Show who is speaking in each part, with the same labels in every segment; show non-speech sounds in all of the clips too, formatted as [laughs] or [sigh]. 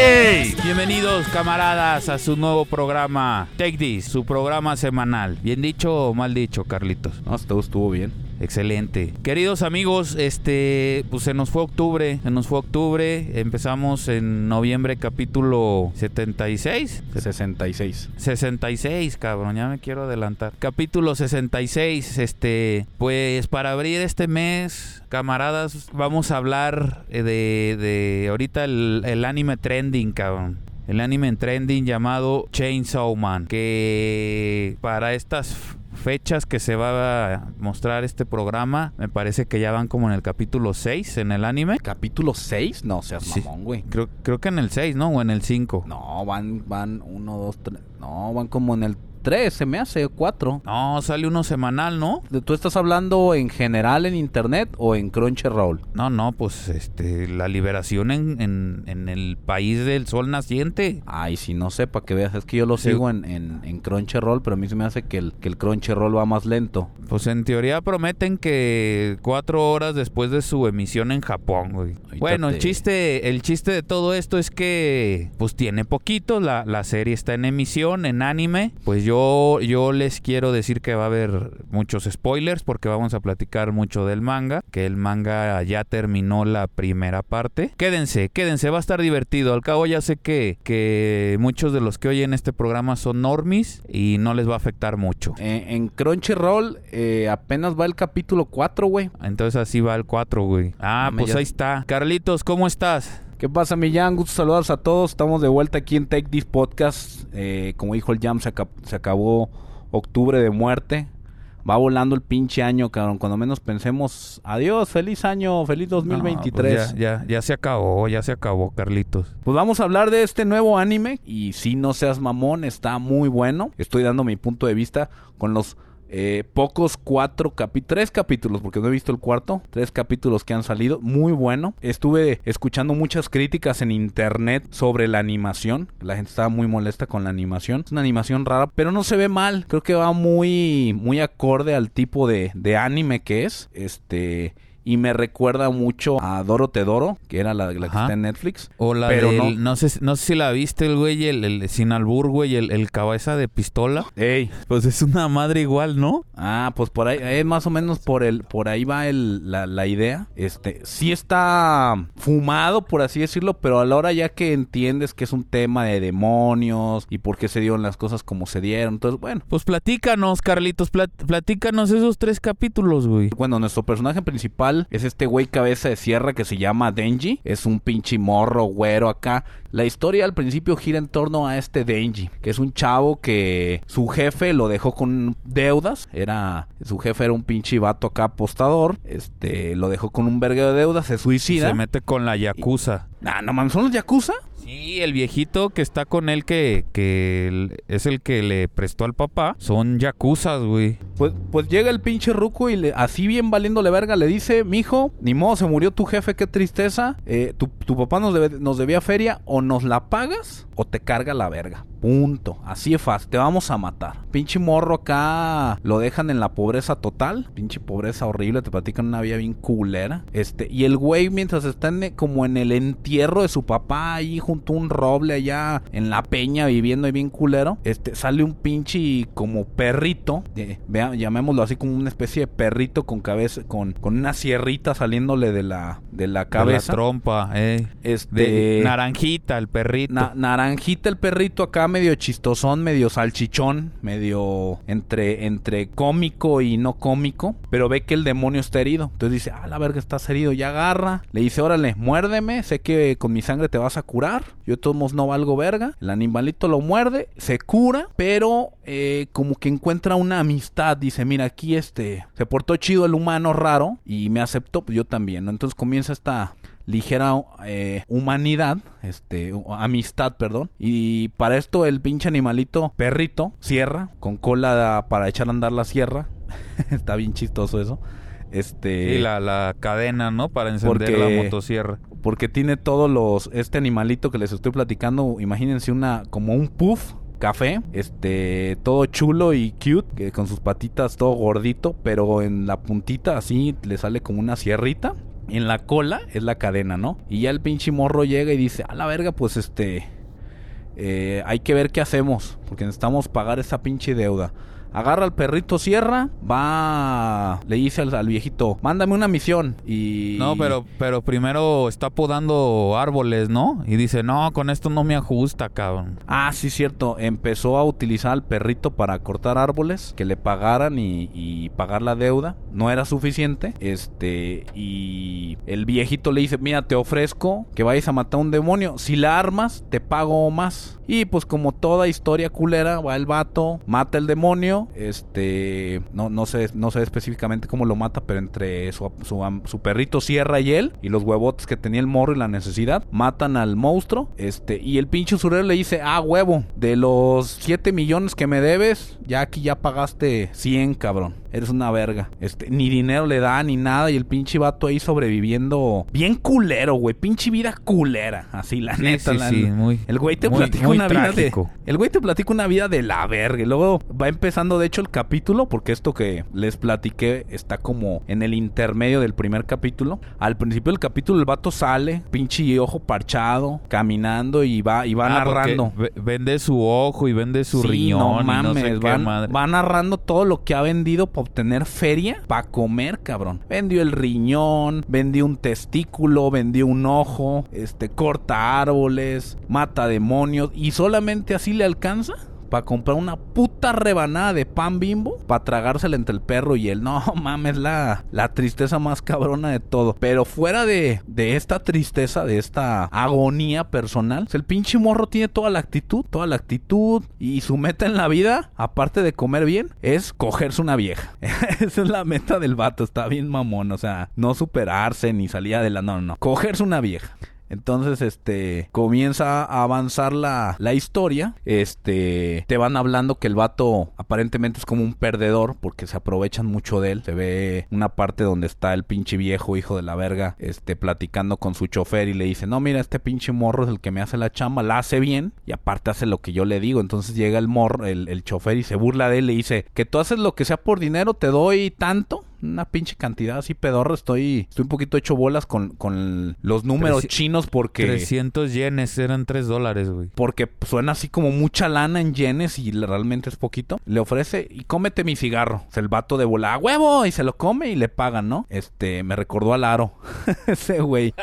Speaker 1: ¡Yay! Bienvenidos camaradas a su nuevo programa Take This, su programa semanal. ¿Bien dicho o mal dicho, Carlitos?
Speaker 2: No, todo estuvo bien.
Speaker 1: Excelente. Queridos amigos, este, pues se nos fue octubre, se nos fue octubre, empezamos en noviembre capítulo 76.
Speaker 2: 66.
Speaker 1: 66, cabrón, ya me quiero adelantar. Capítulo 66, este, pues para abrir este mes, camaradas, vamos a hablar eh, de, de ahorita el, el anime trending, cabrón. El anime en trending llamado Chainsaw Man, que para estas fechas que se va a mostrar este programa, me parece que ya van como en el capítulo 6 en el anime.
Speaker 2: ¿Capítulo 6? No seas
Speaker 1: Sí.
Speaker 2: mamón, güey.
Speaker 1: Creo, creo que en el 6, ¿no? O en el 5.
Speaker 2: No, van, van, uno, dos, tres. No, van como en el 3, se me hace, 4.
Speaker 1: No, sale uno semanal, ¿no?
Speaker 2: ¿Tú estás hablando en general en internet o en Crunchyroll?
Speaker 1: No, no, pues este, la liberación en, en, en el país del sol naciente.
Speaker 2: Ay, si no sé, para que veas, es que yo lo
Speaker 1: Sí.
Speaker 2: sigo en, en, en Crunchyroll, pero a mí se me hace que el, que el Crunchyroll va más lento.
Speaker 1: Pues en teoría prometen que cuatro horas después de su emisión en Japón, güey. Bueno, el
Speaker 2: te-
Speaker 1: chiste, el chiste de todo esto es que pues tiene poquito, la, la serie está en emisión, en anime. Pues yo, yo les quiero decir que va a haber muchos spoilers porque vamos a platicar mucho del manga, que el manga ya terminó la primera parte. Quédense, quédense, va a estar divertido. Al cabo ya sé que, que muchos de los que oyen este programa son normis y no les va a afectar mucho.
Speaker 2: En Crunchyroll eh, apenas va el capítulo 4, güey.
Speaker 1: Entonces así va el 4, güey. Ah, pues
Speaker 2: ya-
Speaker 1: ahí está. Carlitos, ¿cómo estás?
Speaker 2: ¿Qué pasa, Millán? Gusto saludarlos a todos. Estamos de vuelta aquí en Take This Podcast. Eh, como dijo el Jam, se, aca- se acabó octubre de muerte. Va volando el pinche año, cabrón. Cuando menos pensemos, adiós, feliz año, feliz 2023.
Speaker 1: No, pues ya, ya, ya se acabó, ya se acabó, Carlitos.
Speaker 2: Pues vamos a hablar de este nuevo anime. Y si no seas mamón, está muy bueno. Estoy dando mi punto de vista con los eh, pocos cuatro capítulos, tres capítulos, porque no he visto el cuarto. Tres capítulos que han salido. Muy bueno. Estuve escuchando muchas críticas en internet sobre la animación. La gente estaba muy molesta con la animación. Es una animación rara, pero no se ve mal. Creo que va muy, muy acorde al tipo de, de anime que es. Este. Y me recuerda mucho a Doro Tedoro, que era la, la que está en Netflix.
Speaker 1: O la
Speaker 2: Pero
Speaker 1: del-
Speaker 2: no.
Speaker 1: no. sé, no sé si la viste el güey, el, el sin albur, güey, el, el cabeza de pistola.
Speaker 2: Ey,
Speaker 1: Pues es una madre igual, ¿no?
Speaker 2: Ah, pues por ahí, eh, más o menos por el, por ahí va el, la, la idea. Este, sí está fumado, por así decirlo, pero a la hora ya que entiendes que es un tema de demonios y por qué se dieron las cosas como se dieron, entonces bueno.
Speaker 1: Pues platícanos, Carlitos, plat- platícanos esos tres capítulos, güey.
Speaker 2: Bueno, nuestro personaje principal es este güey cabeza de sierra que se llama Denji. Es un pinche morro, güero acá. La historia al principio gira en torno a este Denji, que es un chavo que su jefe lo dejó con deudas. Era su jefe era un pinche vato acá apostador. Este lo dejó con un verga de deudas, se suicida.
Speaker 1: Se mete con la yakuza.
Speaker 2: Ah, no mames, son los yakuza.
Speaker 1: Sí, el viejito que está con él, que, que es el que le prestó al papá, son yakuzas, güey.
Speaker 2: Pues, pues llega el pinche ruco y le, así bien valiéndole verga le dice, mijo, ni modo, se murió tu jefe, qué tristeza. Eh, tu, tu papá nos, debía feria, o nos la pagas o te carga la verga. Punto. Así es fácil. Te vamos a matar. Pinche morro acá lo dejan en la pobreza total. Pinche pobreza horrible. Te platican una vida bien culera. Este, y el güey, mientras está en- como en el entierro de su papá ahí junto a un roble allá en la peña viviendo ahí bien culero, este, sale un pinche como perrito, eh, vea- llamémoslo así como una especie de perrito con cabeza, con, con una sierrita saliéndole de la, de la
Speaker 1: De la
Speaker 2: cabeza.
Speaker 1: trompa, eh.
Speaker 2: Este,
Speaker 1: De naranjita, el perrito.
Speaker 2: Na- naranjita el perrito acá medio chistosón, medio salchichón, medio entre, entre cómico y no cómico, pero ve que el demonio está herido. Entonces dice, ah, la verga, estás herido, ya agarra. Le dice, órale, muérdeme, sé que con mi sangre te vas a curar. Yo de todos modos no valgo verga. El animalito lo muerde, se cura, pero eh, como que encuentra una amistad. Dice, mira, aquí este, se portó chido el humano raro y me aceptó, pues yo también. ¿no? Entonces comienza esta ligera eh, humanidad, este, amistad, perdón. Y para esto el pinche animalito, perrito, sierra, con cola para echar a andar la sierra. [laughs] Está bien chistoso eso. Este,
Speaker 1: Y la, la cadena, ¿no? Para encender
Speaker 2: Porque-
Speaker 1: la motosierra.
Speaker 2: porque tiene todos los, este animalito que les estoy platicando, imagínense una, como un puff. Café, este, todo chulo y cute, que con sus patitas todo gordito, pero en la puntita así le sale como una sierrita. En la cola es la cadena, ¿no? Y ya el pinche morro llega y dice, a la verga, pues este, eh, hay que ver qué hacemos, porque necesitamos pagar esa pinche deuda. Agarra al perrito sierra, va, le dice al, al viejito, mándame una misión. Y...
Speaker 1: No, pero, pero primero está podando árboles, ¿no? Y dice, no, con esto no me ajusta, cabrón.
Speaker 2: Ah, sí, cierto. Empezó a utilizar al perrito para cortar árboles, que le pagaran y, y pagar la deuda. No era suficiente. Este, y el viejito le dice, mira, te ofrezco que vayas a matar a un demonio. Si la armas, te pago más. Y pues como toda historia culera, va el vato, mata el demonio. Este, no, no sé, no sé específicamente cómo lo mata, pero entre su, su, perrito Sierra y él, y los huevotes que tenía el morro y la necesidad, matan al monstruo. Este, y el pinche usurero le dice, ah, huevo, de los 7 millones que me debes, ya aquí ya pagaste 100, cabrón. Eres una verga. Este, ni dinero le da, ni nada. Y el pinche vato ahí sobreviviendo. Bien culero, güey. Pinche vida culera. Así, la
Speaker 1: Sí,
Speaker 2: neta.
Speaker 1: sí,
Speaker 2: la-
Speaker 1: sí, muy-
Speaker 2: el güey te
Speaker 1: muy-
Speaker 2: platica
Speaker 1: muy
Speaker 2: una vida de. El güey te platica una vida de la verga. Y luego va empezando, de hecho, el capítulo. Porque esto que les platiqué está como en el intermedio del primer capítulo. Al principio del capítulo, el vato sale, pinche ojo parchado, caminando y va, y va
Speaker 1: Ah,
Speaker 2: narrando.
Speaker 1: ve- Vende su ojo y vende su riñón
Speaker 2: no
Speaker 1: y
Speaker 2: mames,
Speaker 1: no sé qué
Speaker 2: van-
Speaker 1: madre.
Speaker 2: va narrando todo lo que ha vendido para obtener feria para comer, cabrón. Vendió el riñón, vendió un testículo, vendió un ojo, este corta árboles, mata demonios y solamente así le alcanza para comprar una puta rebanada de pan bimbo para tragársela entre el perro y él. No [laughs] mames, la, la tristeza más cabrona de todo. Pero fuera de, de esta tristeza, de esta agonía personal, el pinche morro tiene toda la actitud, toda la actitud. Y su meta en la vida, aparte de comer bien, es cogerse una vieja. [laughs] Esa es la meta del vato, está bien mamón. O sea, no superarse ni salir adelante, no, no, no. Cogerse una vieja. Entonces, este, comienza a avanzar la, la historia. Este, te van hablando que el vato aparentemente es como un perdedor porque se aprovechan mucho de él. Se ve una parte donde está el pinche viejo hijo de la verga, este, platicando con su chofer y le dice, no, mira, este pinche morro es el que me hace la chamba, la hace bien y aparte hace lo que yo le digo. Entonces llega el morro, el, el chofer y se burla de él le dice, que tú haces lo que sea por dinero, te doy tanto una pinche cantidad así pedorra. Estoy, estoy un poquito hecho bolas con, con los números
Speaker 1: Treci-
Speaker 2: chinos porque,
Speaker 1: 300 yenes eran 3 dólares, güey.
Speaker 2: porque suena así como mucha lana en yenes y realmente es poquito. Le ofrece y cómete mi cigarro. Es el vato de bola, ¡a huevo! Y se lo come y le pagan, ¿no? Este, me recordó al aro. [laughs] Ese güey.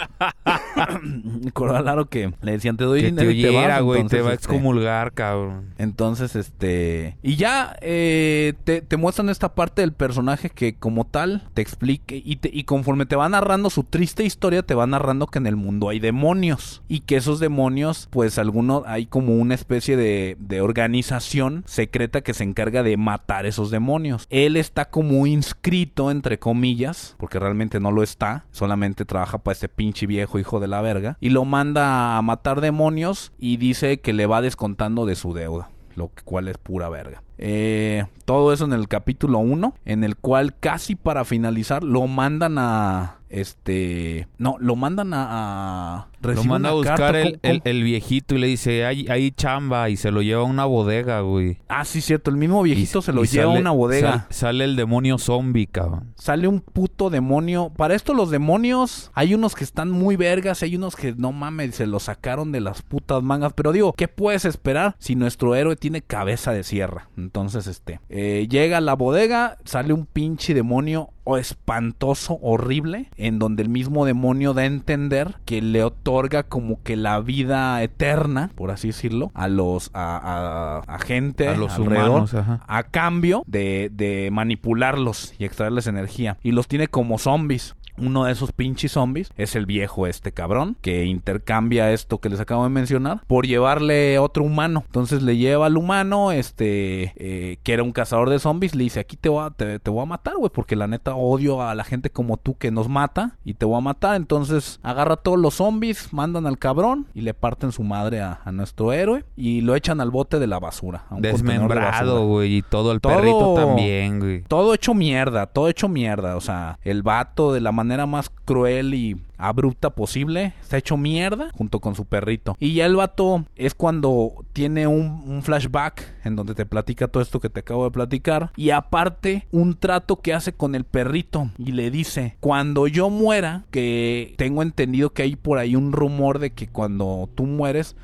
Speaker 2: me [coughs] recordó al aro que le decían, te doy
Speaker 1: Que te
Speaker 2: dinero y te
Speaker 1: oyera,
Speaker 2: vas.
Speaker 1: güey. Te va a
Speaker 2: este,
Speaker 1: excomulgar, cabrón.
Speaker 2: entonces, este... Y ya eh, te, te muestran esta parte del personaje que como tal te explique y, te- conforme te va narrando su triste historia, te va narrando que en el mundo hay demonios. Y que esos demonios, pues algunos, hay como una especie de, de organización secreta que se encarga de matar esos demonios. Él está como inscrito, entre comillas, porque realmente no lo está, solamente trabaja para este pinche viejo hijo de la verga. Y lo manda a matar demonios y dice que le va descontando de su deuda lo cual es pura verga. Eh, todo eso en el capítulo 1, en el cual casi para finalizar lo mandan a... Este... No, lo mandan a... a
Speaker 1: Lo manda a buscar el,
Speaker 2: ¿cómo-
Speaker 1: el- el viejito y le dice, hay, hay chamba y se lo lleva a una bodega, güey.
Speaker 2: Ah, sí, cierto. El mismo viejito
Speaker 1: Y-
Speaker 2: se lo lleva a una bodega.
Speaker 1: sal- sale el demonio zombie, cabrón.
Speaker 2: Sale un puto demonio. Para esto los demonios, hay unos que están muy vergas, hay unos que no mames, se los sacaron de las putas mangas. Pero digo, ¿qué puedes esperar si nuestro héroe tiene cabeza de sierra? Entonces, este, eh, llega a la bodega, sale un pinche demonio o espantoso, horrible, en donde el mismo demonio da a entender que le otorga como que la vida eterna, por así decirlo, a los, a, a- a gente,
Speaker 1: A los
Speaker 2: alrededor,
Speaker 1: humanos, ajá.
Speaker 2: a cambio de, de manipularlos y extraerles energía. Y los tiene como zombies. Uno de esos pinches zombies es el viejo este cabrón que intercambia esto que les acabo de mencionar por llevarle otro humano. Entonces le lleva al humano, este, eh, que era un cazador de zombies, le dice aquí te voy a, te, te voy a matar, güey, porque la neta odio a la gente como tú que nos mata y te voy a matar. Entonces agarra a todos los zombies, mandan al cabrón y le parten su madre a, a nuestro héroe y lo echan al bote de la basura. a un
Speaker 1: Desmembrado, güey. Y todo el
Speaker 2: Todo-
Speaker 1: perrito también, güey.
Speaker 2: Todo hecho mierda, todo hecho mierda. O sea, el vato de la manera más cruel y abrupta posible está hecho mierda junto con su perrito. Y ya el vato es cuando tiene un, flashback en donde te platica todo esto que te acabo de platicar. Y aparte, un trato que hace con el perrito y le dice: Cuando yo muera, que tengo entendido que hay por ahí un rumor de que cuando tú mueres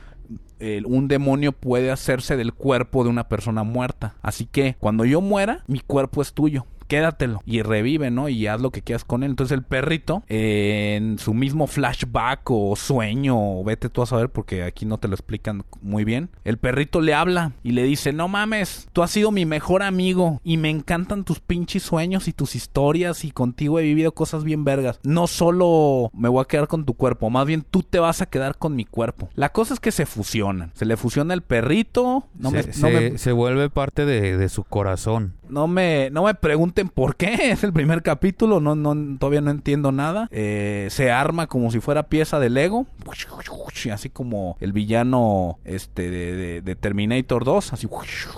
Speaker 2: un demonio puede hacerse del cuerpo de una persona muerta. Así que cuando yo muera, mi cuerpo es tuyo. Quédatelo y revive, ¿no? Y haz lo que quieras con él. Entonces el perrito, eh, en su mismo flashback o sueño, o vete tú a saber porque aquí no te lo explican muy bien. El perrito le habla y le dice, no mames, tú has sido mi mejor amigo y me encantan tus pinches sueños y tus historias y contigo he vivido cosas bien vergas. No solo me voy a quedar con tu cuerpo, más bien tú te vas a quedar con mi cuerpo. La cosa es que se fusionan. Se le fusiona el perrito. No,
Speaker 1: se,
Speaker 2: me,
Speaker 1: se-
Speaker 2: no, me,
Speaker 1: se vuelve parte de, de su corazón.
Speaker 2: No, me, no me pregunten por qué. [laughs] Es el primer capítulo. No, no, todavía no entiendo nada. Eh, se arma como si fuera pieza de Lego. Así como el villano este, de, Terminator 2. Así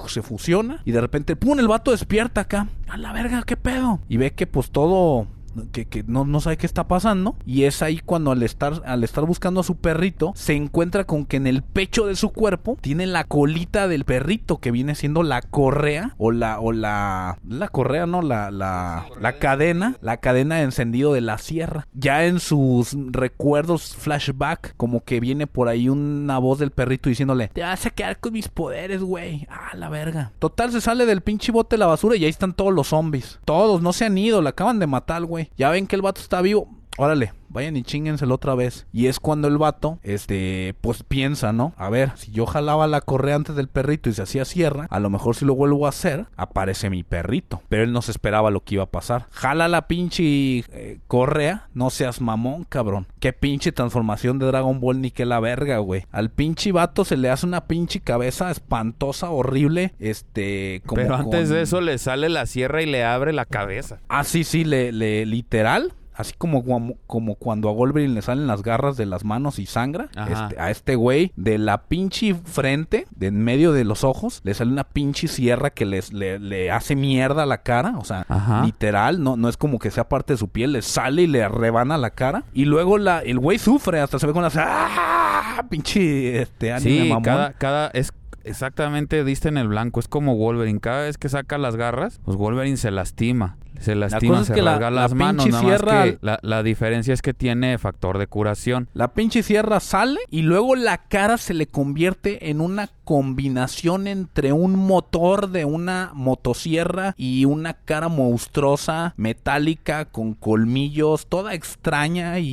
Speaker 2: se fusiona. Y de repente, ¡pum! El vato despierta acá. A la verga, ¿qué pedo? Y ve que pues todo que, que no, no sabe qué está pasando. Y es ahí cuando al estar, al estar buscando a su perrito, se encuentra con que en el pecho de su cuerpo tiene la colita del perrito, que viene siendo la correa, o la, o la, la correa, no, la, la, la cadena, la cadena de encendido de la sierra. Ya en sus recuerdos flashback, como que viene por ahí una voz del perrito diciéndole, te vas a quedar con mis poderes, güey. Ah, la verga. Total, se sale del pinche bote de la basura y ahí están todos los zombies. Todos, no se han ido, la acaban de matar, güey. Ya ven que el vato está vivo. Órale, vayan y chíngenselo otra vez. Y es cuando el vato, este, pues piensa, ¿no? A ver, si yo jalaba la correa antes del perrito y se hacía sierra, a lo mejor si lo vuelvo a hacer, aparece mi perrito. Pero él no se esperaba lo que iba a pasar. Jala la pinche eh, correa, no seas mamón, cabrón. Qué pinche transformación de Dragon Ball ni que la verga, güey. Al pinche vato se le hace una pinche cabeza espantosa, horrible, este, como
Speaker 1: Pero antes
Speaker 2: con-
Speaker 1: de eso le sale la sierra y le abre la cabeza.
Speaker 2: Ah, sí, sí, le, le- literal. Así como, como, cuando a Wolverine le salen las garras de las manos y sangra. Este- a este güey, de la pinche frente, de en medio de los ojos, le sale una pinche sierra que les, le, le hace mierda a la cara. O sea,
Speaker 1: Ajá.
Speaker 2: literal, no, no es como que sea parte de su piel, le sale y le rebana la cara. Y luego la, el güey sufre, hasta se ve con las. ¡Ah! Pinche este anime
Speaker 1: Sí,
Speaker 2: mamón.
Speaker 1: cada, cada es exactamente diste en el blanco. Es como Wolverine. Cada vez que saca las garras, pues Wolverine se lastima. Se lastima,
Speaker 2: es
Speaker 1: se
Speaker 2: que la-
Speaker 1: rasga
Speaker 2: la
Speaker 1: las manos.
Speaker 2: pinche
Speaker 1: Nada más que la, la diferencia es que tiene factor de curación.
Speaker 2: La pinche sierra sale y luego la cara se le convierte en una combinación entre un motor de una motosierra y una cara monstruosa, metálica, con colmillos, toda extraña y,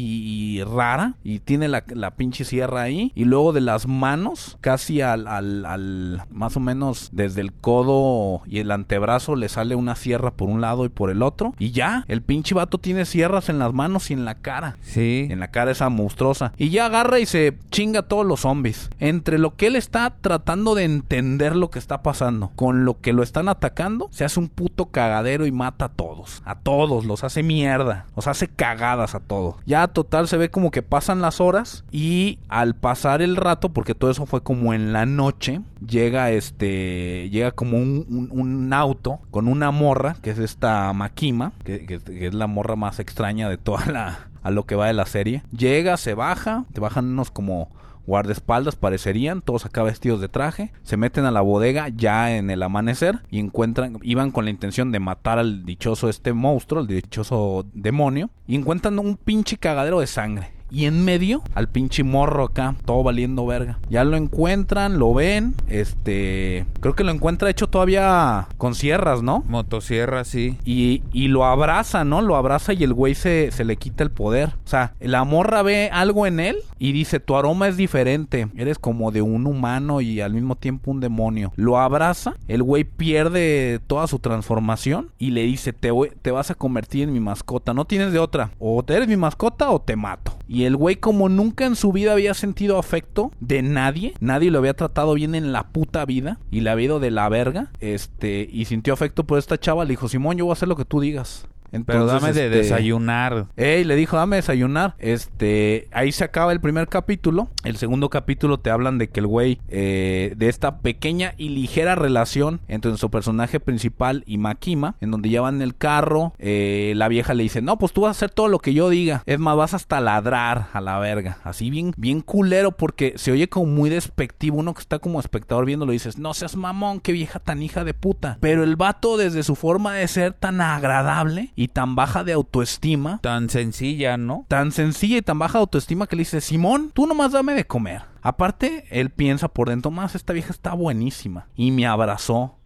Speaker 2: y rara. Y tiene la, la pinche sierra ahí. Y luego de las manos, casi al, al, al- más o menos desde el codo y el antebrazo le sale una sierra por un lado y por el otro. Y ya, el pinche vato tiene sierras en las manos y en la cara.
Speaker 1: Sí.
Speaker 2: En la cara esa monstruosa. Y ya agarra y se chinga a todos los zombies. Entre lo que él está tratando de entender lo que está pasando, con lo que lo están atacando, se hace un puto cagadero y mata a todos. A todos, los hace mierda. Los hace cagadas a todos. Ya total se ve como que pasan las horas y al pasar el rato, porque todo eso fue como en la noche, llega este, llega como un, un- un auto con una morra, que es esta Makima, que, es la morra más extraña de toda la, a lo que va de la serie. Llega, se baja, te bajan unos como guardaespaldas parecerían, todos acá vestidos de traje, se meten a la bodega ya en el amanecer y encuentran, iban con la intención de matar al dichoso este monstruo, el dichoso demonio, y encuentran un pinche cagadero de sangre. Y en medio, al pinche morro acá, todo valiendo verga. Ya lo encuentran, lo ven. Este. Creo que lo encuentra hecho todavía con sierras, ¿no?
Speaker 1: Motosierra, sí.
Speaker 2: Y, y lo abraza, ¿no? Lo abraza y el güey se, se le quita el poder. O sea, la morra ve algo en él y dice, tu aroma es diferente. Eres como de un humano y al mismo tiempo un demonio. Lo abraza, el güey pierde toda su transformación y le dice, te, voy- te vas a convertir en mi mascota. No tienes de otra. O te eres mi mascota o te mato. Y el güey como nunca en su vida había sentido afecto de nadie. Nadie lo había tratado bien en la puta vida. Y le había ido de la verga. Este, y sintió afecto por esta chava. Le dijo, Simón, yo voy a hacer lo que tú digas.
Speaker 1: Pero
Speaker 2: Entonces,
Speaker 1: dame de
Speaker 2: este,
Speaker 1: desayunar.
Speaker 2: Ey, le dijo, dame desayunar. Este, ahí se acaba el primer capítulo. El segundo capítulo te hablan de que el güey, eh, de esta pequeña y ligera relación entre nuestro personaje principal y Makima, en donde ya van en el carro, eh, la vieja le dice, no, pues tú vas a hacer todo lo que yo diga. Es más, vas hasta ladrar a la verga. Así bien, bien culero porque se oye como muy despectivo. Uno que está como espectador viéndolo dices, no seas mamón, qué vieja tan hija de puta. Pero el vato desde su forma de ser tan agradable y tan baja de autoestima,
Speaker 1: Tan sencilla, ¿no?
Speaker 2: tan sencilla y tan baja de autoestima que le dice, Simón, tú nomás dame de comer. Aparte, él piensa por dentro, más esta vieja está buenísima. Y me abrazó.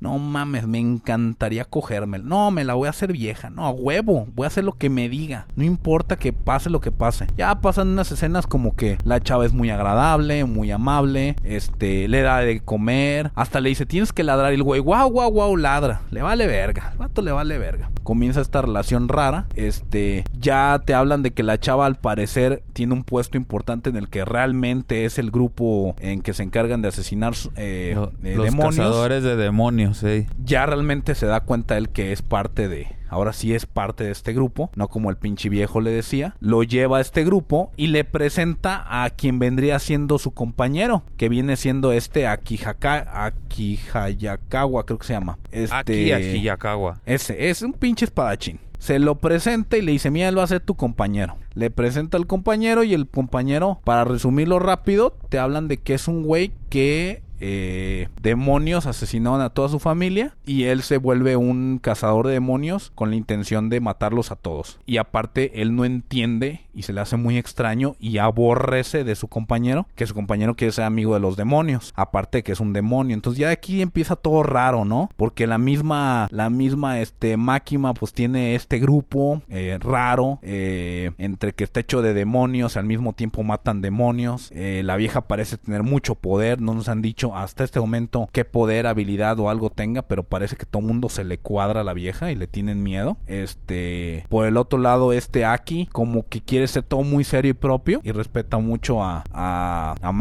Speaker 2: No mames, me encantaría cogérmela. No, me la voy a hacer vieja. No, a huevo. Voy a hacer lo que me diga. No importa que pase lo que pase. Ya pasan unas escenas como que la chava es muy agradable, muy amable. Este, le da de comer. Hasta le dice, tienes que ladrar. Y el güey, guau, guau, guau, ladra. Le vale verga. El vato le vale verga. Comienza esta relación rara. Este, ya te hablan de que la chava al parecer tiene un puesto importante en el que realmente es el grupo en que se encargan de asesinar eh, eh,
Speaker 1: los
Speaker 2: demonios
Speaker 1: cazadores de demonios, sí.
Speaker 2: ya realmente se da cuenta él que es parte de. Ahora sí es parte de este grupo, no como el pinche viejo le decía. Lo lleva a este grupo y le presenta a quien vendría siendo su compañero, que viene siendo este Akihaka, Akihayakawa, creo que se llama. Este,
Speaker 1: Aquí, aquí, Yakawa.
Speaker 2: ese, es un pinche espadachín. Se lo presenta y le dice, mira, él va a ser tu compañero. Le presenta al compañero y el compañero, para resumirlo rápido, te hablan de que es un güey que eh, demonios asesinaron a toda su familia y él se vuelve un cazador de demonios con la intención de matarlos a todos. Y aparte, él no entiende y se le hace muy extraño y aborrece de su compañero, que su compañero quiere ser amigo de los demonios, aparte de que es un demonio. Entonces ya aquí empieza todo raro, ¿no? Porque la misma, la misma, este, máquina pues tiene este grupo eh, raro, eh, entre que está hecho de demonios, al mismo tiempo matan demonios. Eh, la vieja parece tener mucho poder, no nos han dicho hasta este momento qué poder, habilidad o algo tenga, pero parece que todo mundo se le cuadra a la vieja y le tienen miedo. Este, por el otro lado, este Aki como que quiere ser todo muy serio y propio y respeta mucho a, a, a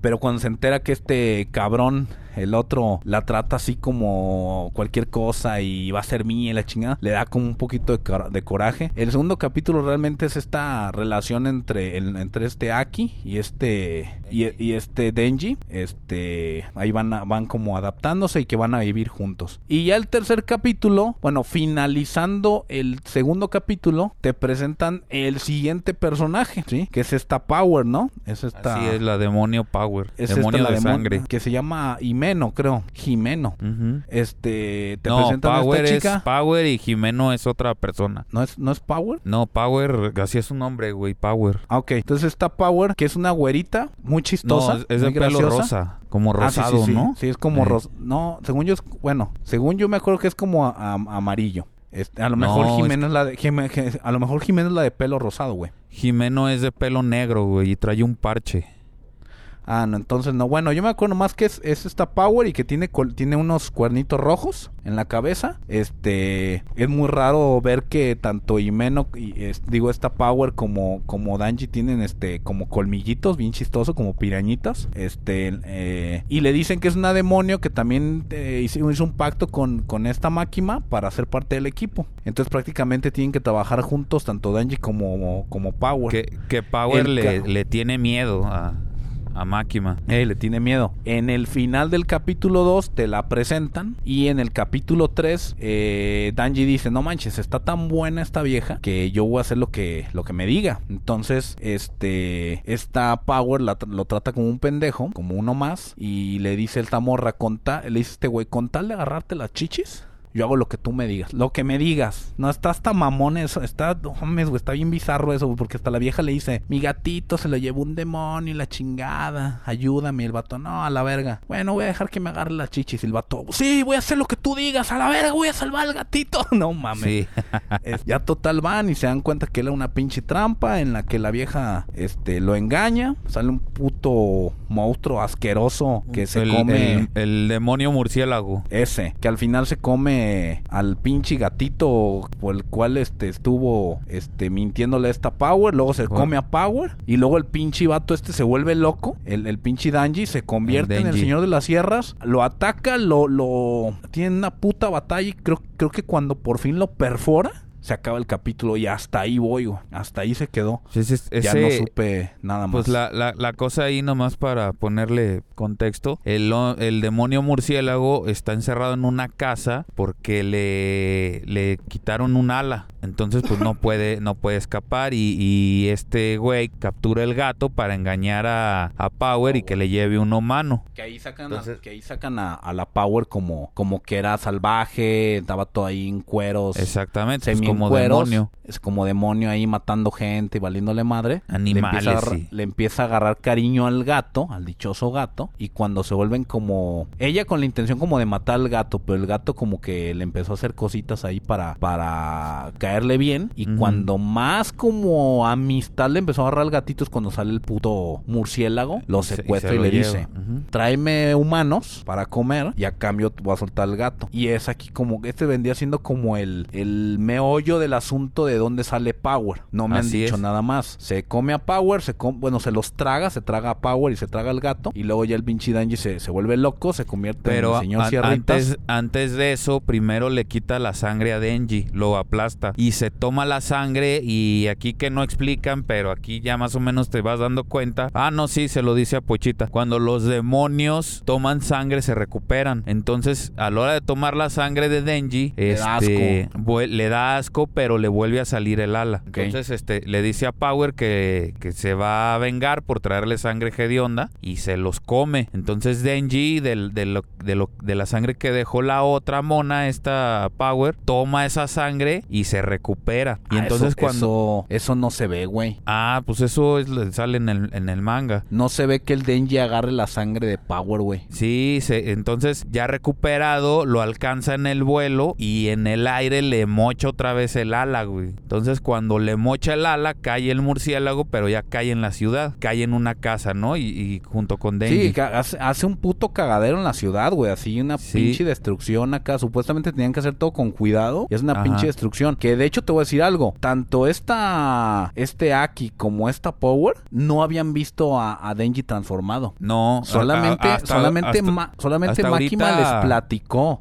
Speaker 2: pero cuando se entera que este cabrón el otro la trata así como cualquier cosa y va a ser mía y la chingada. Le da como un poquito de, cora- de coraje. El segundo capítulo realmente es esta relación entre, el- entre este Aki y este y, y este Denji. Este ahí van a- van como adaptándose y que van a vivir juntos. Y ya el tercer capítulo, bueno, finalizando el segundo capítulo, te presentan el siguiente personaje, ¿sí? Que es esta Power, ¿no? Es esta
Speaker 1: Así es la demonio power.
Speaker 2: es
Speaker 1: demonio
Speaker 2: esta la
Speaker 1: de
Speaker 2: demon-
Speaker 1: sangre.
Speaker 2: que se llama Jimeno, creo. Jimeno. Este, te
Speaker 1: No,
Speaker 2: presentan a
Speaker 1: Power
Speaker 2: esta
Speaker 1: es
Speaker 2: chica.
Speaker 1: Power y Jimeno es otra persona.
Speaker 2: ¿No es, ¿No es Power?
Speaker 1: No, Power, así es su nombre, güey, Power.
Speaker 2: Ah, ok. Entonces está Power, que es una güerita muy chistosa.
Speaker 1: No, es, es de pelo rosa, como
Speaker 2: Ah, sí,
Speaker 1: rosado,
Speaker 2: sí, sí.
Speaker 1: ¿no?
Speaker 2: Sí, es como
Speaker 1: Eh.
Speaker 2: rosa. No, según yo es, bueno, según yo me acuerdo que es como a- a- amarillo. Este, a lo
Speaker 1: No,
Speaker 2: mejor
Speaker 1: es
Speaker 2: Jimeno es la de, a lo mejor Jimeno es la de pelo rosado, güey.
Speaker 1: Jimeno es de pelo negro, güey, y trae un parche.
Speaker 2: Ah, no, entonces no. Bueno, yo me acuerdo más que es, es esta Power y que tiene, tiene unos cuernitos rojos en la cabeza. Este, es muy raro ver que tanto Himeno, y, es- digo, esta Power como, como Danji tienen este, como colmillitos, bien chistoso, como pirañitas. Este, eh, y le dicen que es una demonio que también eh, hizo, hizo un pacto con, con esta máquina para ser parte del equipo. Entonces prácticamente tienen que trabajar juntos, tanto Danji como, como Power.
Speaker 1: Que, que Power
Speaker 2: El
Speaker 1: le, le tiene miedo a, a Máquina.
Speaker 2: Eh, le tiene miedo. En el final del capítulo 2 te la presentan. Y en el capítulo 3, eh, Danji dice: No manches, está tan buena esta vieja que yo voy a hacer lo que, lo que me diga. Entonces, este. Esta Power la lo trata como un pendejo, como uno más. Y le dice esta morra: con Le dice este güey: Con tal de agarrarte las chichis. Yo hago lo que tú me digas. Lo que me digas. No, está hasta mamón eso. Está, no mames, güey, está bien bizarro eso, porque hasta la vieja le dice, mi gatito se lo llevó un demonio y la chingada. Ayúdame. El vato, no, a la verga. Bueno, voy a dejar que me agarre la chichis. Y el vato, sí, voy a hacer lo que tú digas. A la verga, voy a salvar al gatito. [laughs] No mames.
Speaker 1: Sí. [laughs]
Speaker 2: Es- ya total van y se dan cuenta que era una pinche trampa en la que la vieja este lo engaña. Sale un puto monstruo asqueroso que se
Speaker 1: el,
Speaker 2: come.
Speaker 1: el- el demonio murciélago.
Speaker 2: Ese, que al final se come al pinche gatito por el cual este estuvo este mintiéndole a esta Power, luego se
Speaker 1: Bueno.
Speaker 2: come a Power y luego el pinche vato este se vuelve loco, el, el pinche Danji se convierte
Speaker 1: El
Speaker 2: en el señor de las sierras, lo ataca, lo lo tiene una puta batalla y creo creo que cuando por fin lo perfora se acaba el capítulo y hasta ahí voy, güey. hasta ahí se quedó.
Speaker 1: Ese- ese-
Speaker 2: ya no supe nada más.
Speaker 1: Pues la, la, la cosa ahí nomás para ponerle contexto, el, el demonio murciélago está encerrado en una casa porque le, le quitaron un ala. Entonces pues no [laughs] puede, no puede escapar y, y este güey captura el gato para engañar a, a Power y que le lleve un humano.
Speaker 2: Que ahí sacan,
Speaker 1: Entonces-
Speaker 2: a, que ahí sacan a, a la Power como, como que era salvaje, estaba todo ahí en cueros.
Speaker 1: Exactamente, pues,
Speaker 2: semi en
Speaker 1: como
Speaker 2: cueros,
Speaker 1: demonio.
Speaker 2: Es como demonio ahí matando gente y valiéndole madre.
Speaker 1: Animales,
Speaker 2: le empieza, a, agarrar-
Speaker 1: sí.
Speaker 2: le empieza a agarrar cariño al gato, al dichoso gato. Y cuando se vuelven como... Ella con la intención como de matar al gato, pero el gato como que le empezó a hacer cositas ahí para, para caerle bien. Y cuando más como amistad le empezó a agarrar al gatito es cuando sale el puto murciélago, lo
Speaker 1: Y se- y
Speaker 2: secuestra
Speaker 1: se
Speaker 2: y, le
Speaker 1: lleva.
Speaker 2: dice... Tráeme humanos para comer y a cambio voy a soltar al gato. Y es aquí como este vendría siendo como el, el meollo del asunto de dónde sale Power. No me han dicho
Speaker 1: es.
Speaker 2: nada más. Se come a Power, se com- bueno, se los traga, se traga a Power y se traga al gato. Y luego ya el pinche Danji se, se vuelve loco, se convierte
Speaker 1: Pero
Speaker 2: en el señor Sierritas.
Speaker 1: antes, antes de eso, primero le quita la sangre a Denji, lo aplasta y se toma la sangre y aquí que no explican, pero aquí ya más o menos te vas dando cuenta. Ah, no, sí, se lo dice a Pochita. Cuando los demonios toman sangre se recuperan. Entonces, a la hora de tomar la sangre de Denji,
Speaker 2: Le da
Speaker 1: este, vue- le da pero le vuelve a salir el ala. Entonces, este, le dice a Power que, que se va a vengar por traerle sangre hedionda y se los come. Entonces Denji, del- de, lo- de, lo- de la sangre que dejó la otra mona, esta Power, toma esa sangre y se recupera. Y
Speaker 2: Ah,
Speaker 1: entonces
Speaker 2: eso,
Speaker 1: cuando...
Speaker 2: Eso, eso no se ve, güey.
Speaker 1: Ah, pues eso es, sale en el, en el manga.
Speaker 2: No se ve que el Denji agarre la sangre de Power, güey.
Speaker 1: Sí, se- entonces ya recuperado, lo alcanza en el vuelo y en el aire le mocha otra vez el ala, güey. Entonces cuando le mocha el ala, cae el murciélago, pero ya cae en la ciudad, cae en una casa, ¿no? Y, y junto con Denji.
Speaker 2: Sí, hace, un puto cagadero en la ciudad, güey. Así una
Speaker 1: Sí.
Speaker 2: pinche destrucción acá. Supuestamente tenían que hacer todo con cuidado. Y es una
Speaker 1: Ajá.
Speaker 2: pinche destrucción. Que de hecho te voy a decir algo. Tanto esta, este Aki como esta Power no habían visto a, a Denji transformado.
Speaker 1: no,
Speaker 2: Solamente,
Speaker 1: hasta-
Speaker 2: solamente,
Speaker 1: hasta-
Speaker 2: Ma- solamente
Speaker 1: hasta
Speaker 2: Makima
Speaker 1: ahorita-
Speaker 2: les platicó.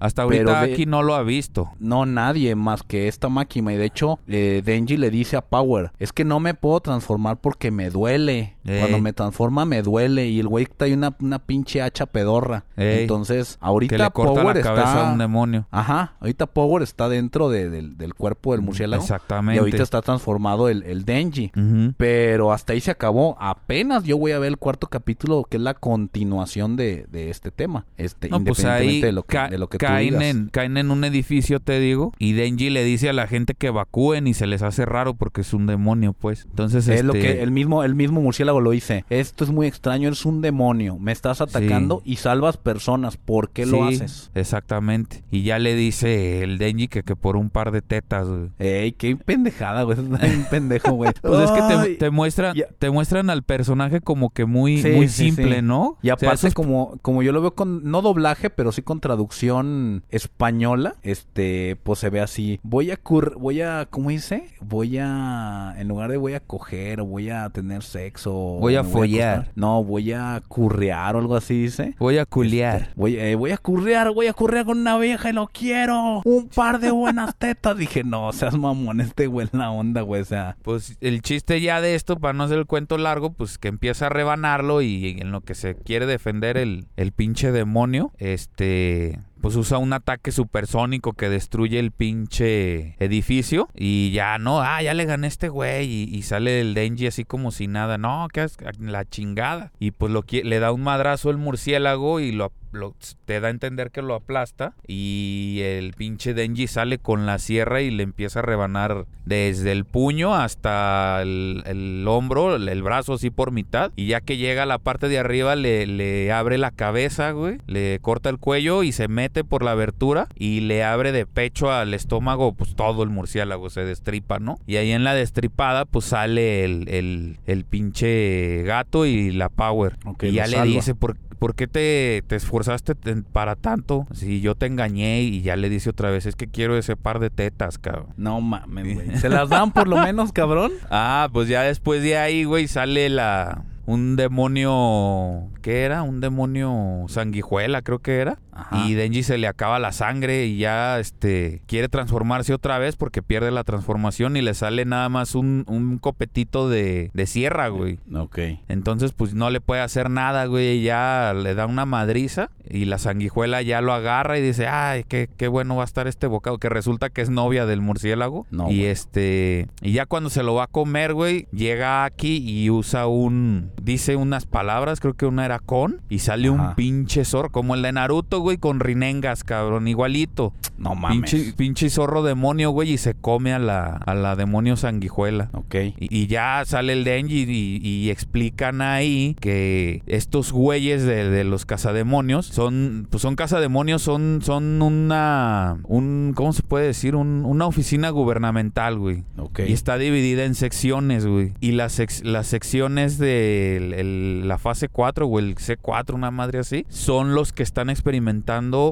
Speaker 1: Hasta ahorita
Speaker 2: Pero de-
Speaker 1: no lo ha visto.
Speaker 2: No nadie más que esta Makima. Y de hecho, eh, Denji le dice a Power: Es que no me puedo transformar porque me duele.
Speaker 1: Ey.
Speaker 2: Cuando me transforma, me duele. Y el güey trae una, una pinche hacha pedorra.
Speaker 1: Ey.
Speaker 2: Entonces,
Speaker 1: Que
Speaker 2: ahorita
Speaker 1: le corta
Speaker 2: Power
Speaker 1: la cabeza
Speaker 2: está.
Speaker 1: a un demonio.
Speaker 2: Ajá, ahorita Power está dentro de- del- del cuerpo del murciélago.
Speaker 1: Exactamente.
Speaker 2: Y ahorita está transformado el, el Denji. Pero hasta ahí se acabó. Apenas yo voy a ver el cuarto capítulo, que es la continuación de, de este tema. Este,
Speaker 1: No, pues
Speaker 2: independientemente
Speaker 1: ahí
Speaker 2: de lo que, de lo que tú
Speaker 1: caen,
Speaker 2: digas.
Speaker 1: en, caen en un edificio, te digo, y Denji le le dice a la gente que evacúen y se les hace raro porque es un demonio, pues. Entonces,
Speaker 2: Es lo
Speaker 1: este,
Speaker 2: que el mismo, el mismo murciélago lo dice. Esto es muy extraño, eres un demonio. Me estás atacando y salvas personas. ¿Por qué lo haces?
Speaker 1: Exactamente. Y ya le dice el Denji que, que por un par de tetas, güey.
Speaker 2: Ey, qué pendejada, güey. [laughs] Es un pendejo, güey.
Speaker 1: Pues es que te, te muestran, te muestran al personaje como que muy,
Speaker 2: Sí,
Speaker 1: muy simple. ¿no?
Speaker 2: Y
Speaker 1: O sea,
Speaker 2: aparte, como, como yo lo veo con, no doblaje, pero sí con traducción española, este, pues se ve así. Voy a cur, voy a, ¿cómo dice? Voy a, en lugar de voy a coger o voy a tener sexo.
Speaker 1: Voy a follar.
Speaker 2: no, voy a currear o algo así dice.
Speaker 1: Voy a culiar.
Speaker 2: Voy, eh, voy a currear, voy a currear con una vieja y lo quiero. Un par de buenas [laughs] tetas. Dije, no, seas mamón, este güey en la onda, güey. O sea,
Speaker 1: Pues el chiste ya de esto, para no hacer el cuento largo, pues que empieza a rebanarlo y en lo que se quiere defender el, el pinche demonio, este, pues usa un ataque supersónico que destruye el pinche edificio y ya no, ah, ya le gané a este güey y, sale el Denji así como si nada, no, que es la chingada. Y pues lo le da un madrazo el murciélago y lo lo- te da a entender que lo aplasta y el pinche Denji sale con la sierra y le empieza a rebanar desde el puño hasta el, el hombro, el, el brazo así por mitad y ya que llega a la parte de arriba le, le abre la cabeza, güey, le corta el cuello y se mete por la abertura y le abre de pecho al estómago pues todo el murciélago se destripa, ¿no? Y ahí en la destripada pues sale el, el, el pinche gato y la Power y ya le
Speaker 2: salva.
Speaker 1: dice ¿por, por qué te, te esforzaste para tanto? Si yo te engañé y ya le dice otra vez, es que quiero ese par de tetas, cabrón.
Speaker 2: no mames, güey. [laughs] ¿Se las dan por lo menos, cabrón?
Speaker 1: Ah, pues ya después de ahí, güey, sale la... Un demonio... ¿Qué era? Un demonio sanguijuela, creo que era.
Speaker 2: Ajá.
Speaker 1: Y Denji se le acaba la sangre y ya este quiere transformarse otra vez porque pierde la transformación y le sale nada más un, un copetito de, de sierra, güey.
Speaker 2: Ok.
Speaker 1: Entonces, pues no le puede hacer nada, güey. Ya le da una madriza y la sanguijuela ya lo agarra y dice, ay, qué, qué bueno va a estar este bocado. Que resulta que es novia del murciélago.
Speaker 2: No,
Speaker 1: y
Speaker 2: güey.
Speaker 1: este, y ya cuando se lo va a comer, güey, llega aquí y usa un, dice unas palabras, creo que una era con, y sale
Speaker 2: Ajá.
Speaker 1: un pinche zorro, como el de Naruto, güey, con rinengas, cabrón, igualito.
Speaker 2: No mames.
Speaker 1: Pinche, pinche zorro demonio, güey, y se come a la, a la demonio sanguijuela.
Speaker 2: Ok.
Speaker 1: Y, y ya sale el Denji y, y explican ahí que estos güeyes de, de los cazademonios son, pues son cazademonios, son, son una, un, ¿cómo se puede decir? Un- una oficina gubernamental, güey.
Speaker 2: Ok.
Speaker 1: Y está dividida en secciones, güey. Y las, las secciones de la fase 4 o el C4, una madre así, son los que están experimentando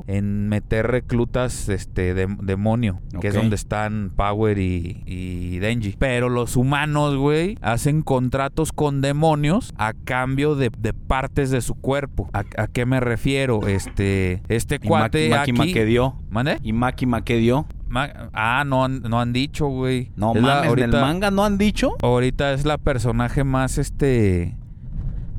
Speaker 1: en meter reclutas este de- demonio, que es donde están Power y, y Denji. Pero los humanos, güey, hacen contratos con demonios a cambio de, de partes de su cuerpo. ¿A, a qué me refiero? Este, este
Speaker 2: Y
Speaker 1: cuate
Speaker 2: Maki
Speaker 1: aquí...
Speaker 2: que dio.
Speaker 1: ¿Mande?
Speaker 2: Y Maki que dio.
Speaker 1: Ah, no, han- no han dicho, güey.
Speaker 2: No
Speaker 1: Es la-
Speaker 2: mames,
Speaker 1: ahorita,
Speaker 2: ¿en el manga no han dicho?
Speaker 1: ahorita es la personaje más, este...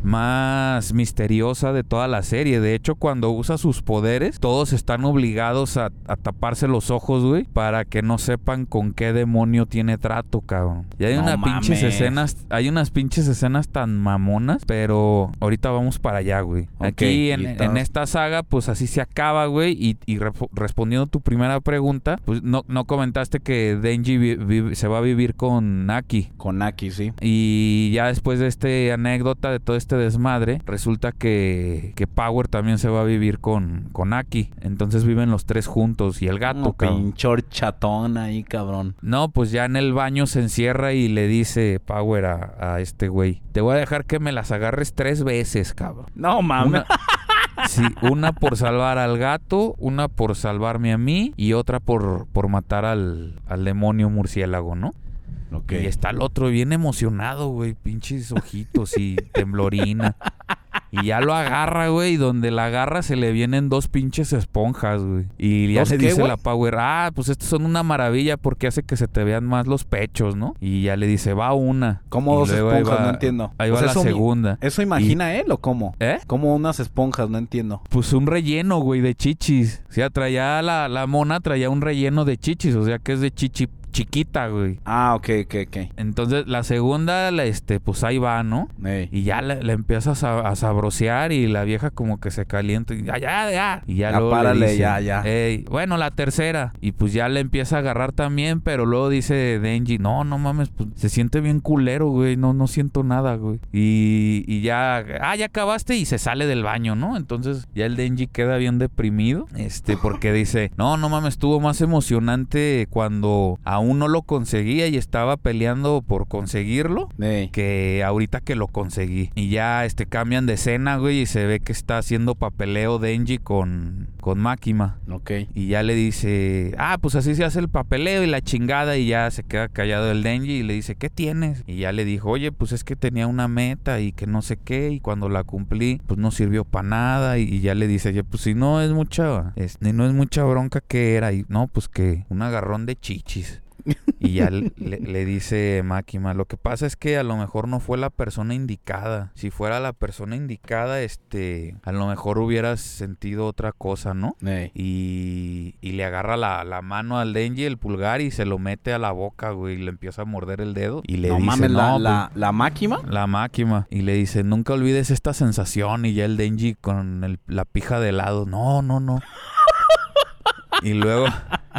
Speaker 1: Más misteriosa de toda la serie. De hecho, cuando usa sus poderes, todos están obligados a, a taparse los ojos, güey, para que no sepan con qué demonio tiene trato, cabrón. Y hay
Speaker 2: No
Speaker 1: unas pinches escenas, hay unas pinches escenas tan mamonas, pero ahorita vamos para allá, güey. Aquí en, esta saga, pues así se acaba, güey. Y, y respondiendo tu primera pregunta, pues no, no comentaste que Denji vi- vi- se va a vivir con Naki.
Speaker 2: Con Naki, sí.
Speaker 1: Y ya después de esta anécdota, de todo este desmadre, resulta que, que Power también se va a vivir con, con Aki. Entonces viven los tres juntos y el gato,
Speaker 2: No, pinchor chatón ahí, cabrón.
Speaker 1: No, pues ya en el baño se encierra y le dice Power a, a este güey: Te voy a dejar que me las agarres tres veces, cabrón.
Speaker 2: No mames.
Speaker 1: Una, sí, una por salvar al gato, una por salvarme a mí y otra por, por matar al, al demonio murciélago, ¿no? Y está el otro bien emocionado, güey. Pinches ojitos y [laughs] temblorina. Y ya lo agarra, güey. Y donde la agarra se le vienen dos pinches esponjas, güey. Y ya
Speaker 2: ¿Dos
Speaker 1: le dice la Power, ah, pues estos son una maravilla porque hace que se te vean más los pechos, ¿no? Y ya le dice, va una.
Speaker 2: ¿Cómo
Speaker 1: Y
Speaker 2: dos esponjas?
Speaker 1: va-
Speaker 2: No entiendo.
Speaker 1: Ahí
Speaker 2: O
Speaker 1: va la segunda.
Speaker 2: ¿Eso imagina él o cómo?
Speaker 1: ¿Eh?
Speaker 2: Como unas esponjas, no entiendo.
Speaker 1: Pues un relleno, güey, de chichis. O sea, traía la, la mona, traía un relleno de chichis. O sea, que es de chichi, chiquita, güey.
Speaker 2: Ah, ok, ok, ok.
Speaker 1: Entonces la segunda, la, este, pues ahí va, ¿no?
Speaker 2: Ey.
Speaker 1: Y ya le, le empieza a, a sabrosear y la vieja como que se calienta y ya, ya, ya. Y ya
Speaker 2: Ya
Speaker 1: luego le
Speaker 2: párale,
Speaker 1: dice,
Speaker 2: ya, ya.
Speaker 1: "Ey, bueno, la tercera. Y pues ya le empieza a agarrar también, pero luego dice Denji, no, no mames, pues se siente bien culero, güey. No, no siento nada, güey. Y, y ya, ah, ya acabaste y se sale del baño, ¿no? Entonces ya el Denji queda bien deprimido, este, porque dice, no, no mames, estuvo más emocionante cuando aún no lo conseguía y estaba peleando por conseguirlo que ahorita que lo conseguí. Y ya este cambian de escena, güey, y se ve que está haciendo papeleo Denji con, con Makima.
Speaker 2: Ok.
Speaker 1: Y ya le dice, ah, pues así se hace el papeleo y la chingada. Y ya se queda callado el Denji y le dice, ¿qué tienes? Y ya le dijo, oye, pues es que tenía una meta y que no sé qué. Y cuando la cumplí, pues no sirvió para nada. Y, y ya le dice, oye, pues si no es mucha, este, no es mucha bronca que era. Y no, pues que un agarrón de chichis. Y ya [laughs] le, dice Máquima, lo que pasa es que a lo mejor no fue la persona indicada. Si fuera la persona indicada, este, a lo mejor hubieras sentido otra cosa, ¿no? Y, y le agarra la, la mano al Denji, el pulgar, y se lo mete a la boca, güey, y le empieza a morder el dedo. Y le
Speaker 2: no
Speaker 1: dice,
Speaker 2: mames, la,
Speaker 1: no,
Speaker 2: la, la máquina.
Speaker 1: pues, la máquina. Y le dice, nunca olvides esta sensación. Y ya el Denji con el- la pija de lado, no, no, no. [laughs] y luego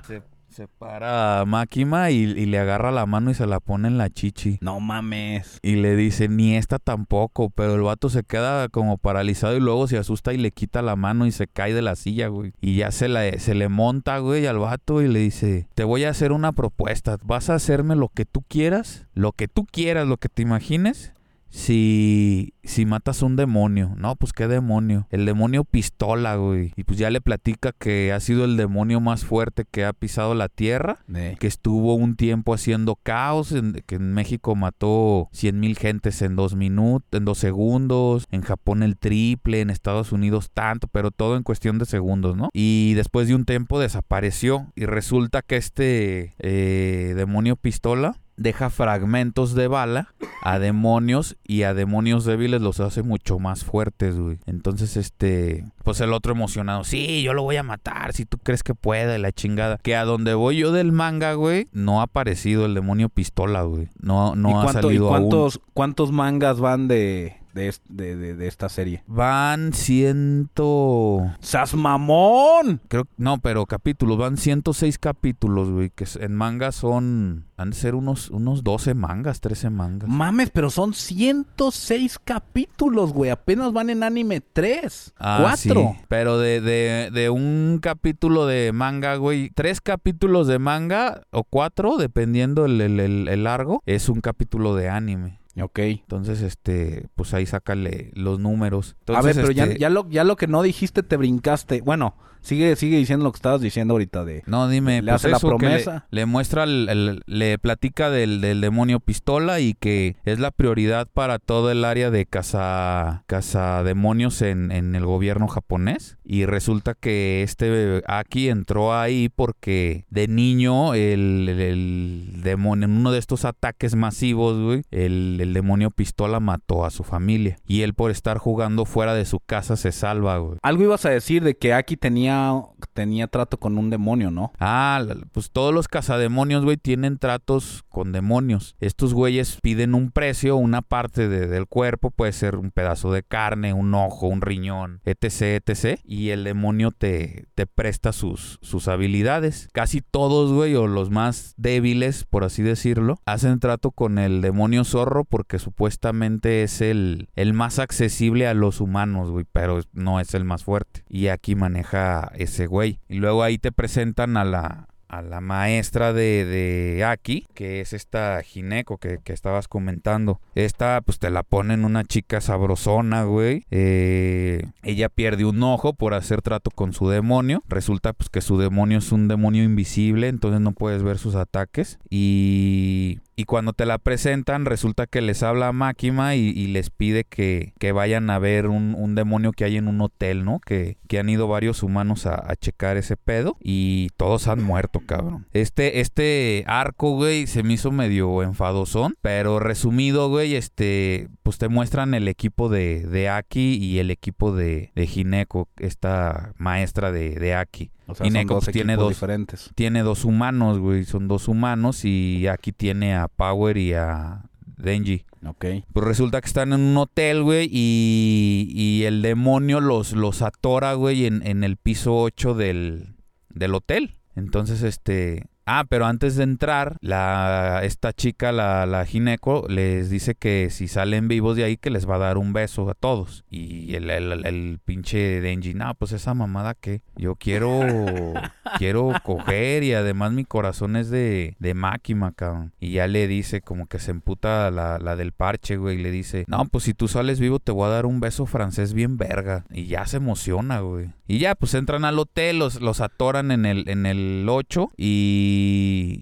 Speaker 1: se, se para a Máquina y, y le agarra la mano y se la pone en la chichi.
Speaker 2: No mames.
Speaker 1: Y le dice, ni esta tampoco, pero el vato se queda como paralizado y luego se asusta y le quita la mano y se cae de la silla, güey. Y ya se, la, se le monta, güey, al vato y le dice, te voy a hacer una propuesta, vas a hacerme lo que tú quieras, lo que tú quieras, lo que te imagines. Si, si matas a un demonio, no, pues qué demonio. El demonio pistola, güey. Y pues ya le platica que ha sido el demonio más fuerte que ha pisado la tierra
Speaker 2: Ey.
Speaker 1: que estuvo un tiempo haciendo caos, en- que en México mató 100 mil gentes en dos minutos, en dos segundos, en Japón el triple, en Estados Unidos tanto, pero todo en cuestión de segundos, ¿no? Y después de un tiempo desapareció y resulta que este eh, demonio pistola deja fragmentos de bala a demonios y a demonios débiles los hace mucho más fuertes, güey. Entonces, este, pues el otro emocionado, sí, yo lo voy a matar, si tú crees que puede, la chingada. Que a donde voy yo del manga, güey, no ha aparecido el demonio pistola, güey. No, no
Speaker 2: ¿Y,
Speaker 1: ha
Speaker 2: y
Speaker 1: salido aún.
Speaker 2: cuántos, cuántos mangas van de, de, de, de- de esta serie?
Speaker 1: Van ciento...
Speaker 2: ¡Sas mamón!
Speaker 1: Creo, no, pero capítulos, van 106 capítulos, güey, que en manga son, han de ser unos, unos 12 mangas, 13 mangas.
Speaker 2: Mames, pero son 106 capítulos, güey. Apenas van en anime 3.
Speaker 1: Ah,
Speaker 2: 4.
Speaker 1: sí. Pero de, de, de un capítulo de manga, güey, tres capítulos de manga o cuatro, dependiendo el, el, el- el largo, es un capítulo de anime.
Speaker 2: Ok.
Speaker 1: Entonces, este, pues ahí sácale los números.
Speaker 2: a ver, pero ya,
Speaker 1: este,
Speaker 2: ya, lo, ya lo que no dijiste te brincaste. Bueno, sigue, sigue diciendo lo que estabas diciendo ahorita de...
Speaker 1: No, dime,
Speaker 2: Le
Speaker 1: pues
Speaker 2: hace la promesa.
Speaker 1: Le, le muestra, el- el- le platica del, del demonio pistola y que es la prioridad para todo el área de caza, demonios en, en el gobierno japonés. Y resulta que este Aki entró ahí porque de niño el, el- el demonio, en uno de estos ataques masivos, güey, el, el demonio pistola mató a su familia. Y él por estar jugando fuera de su casa se salva, güey.
Speaker 2: Algo ibas a decir de que Aki tenía, tenía trato con un demonio, ¿no?
Speaker 1: Ah, pues todos los cazademonios, güey, tienen tratos con demonios. Estos güeyes piden un precio, una parte de- del cuerpo, puede ser un pedazo de carne, un ojo, un riñón, etc, etc. Y el demonio te, te presta sus, sus habilidades. Casi todos, güey, o los más débiles, por así decirlo, hacen trato con el demonio zorro porque supuestamente es el, el más accesible a los humanos, güey, pero no es el más fuerte. Y aquí maneja ese güey. Y luego ahí te presentan a la, a la maestra de, de Aki, que es esta Jineko que, que estabas comentando. Esta, pues te la ponen una chica sabrosona, güey. Eh, ella pierde un ojo por hacer trato con su demonio. Resulta, pues, que su demonio es un demonio invisible, entonces no puedes ver sus ataques. Y. Y cuando te la presentan, resulta que les habla a Máquina y, les pide que, que vayan a ver un, un demonio que hay en un hotel, ¿no? Que, que han ido varios humanos a, a checar ese pedo y todos han muerto, cabrón. Este, este arco, güey, se me hizo medio enfadosón, pero resumido, güey, este, pues te muestran el equipo de, de Aki y el equipo de, de esta maestra de, de Aki.
Speaker 2: O sea, dos
Speaker 1: tiene dos.
Speaker 2: diferentes.
Speaker 1: Tiene dos humanos, güey. Son dos humanos y aquí tiene a Power y a Denji.
Speaker 2: Ok.
Speaker 1: Pues resulta que están en un hotel, güey, y, y el demonio los, los atora, güey, en, en el piso 8 del, del hotel. Entonces, este... Ah, pero antes de entrar, la, esta chica, la, la Gineco, les dice que si salen vivos de ahí, que les va a dar un beso a todos. Y el, el, el- pinche Denji, no, pues esa mamada que yo quiero, [laughs] quiero coger y además mi corazón es de, de máquina, cabrón. Y ya le dice, como que se emputa la, la del parche, güey, y le dice, no, pues si tú sales vivo te voy a dar un beso francés bien verga. Y ya se emociona, güey. Y ya, pues entran al hotel, los, los atoran en el, en el 8 y,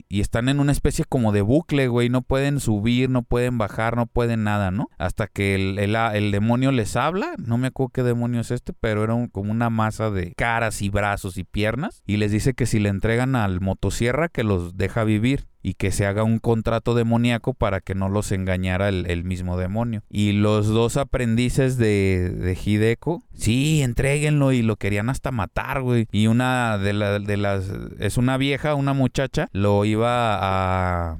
Speaker 1: y están en una especie como de bucle, güey. No pueden subir, no pueden bajar, no pueden nada, ¿no? Hasta que el, el, el demonio les habla. No me acuerdo qué demonio es este, pero era como una masa de caras y brazos y piernas. Y les dice que si le entregan al motosierra, que los deja vivir y que se haga un contrato demoníaco para que no los engañara el, mismo demonio. Y los dos aprendices de, de Hideko, sí, entréguenlo y lo querían hasta matar, güey. Y una de, la- de las, es una vieja, una muchacha, lo iba a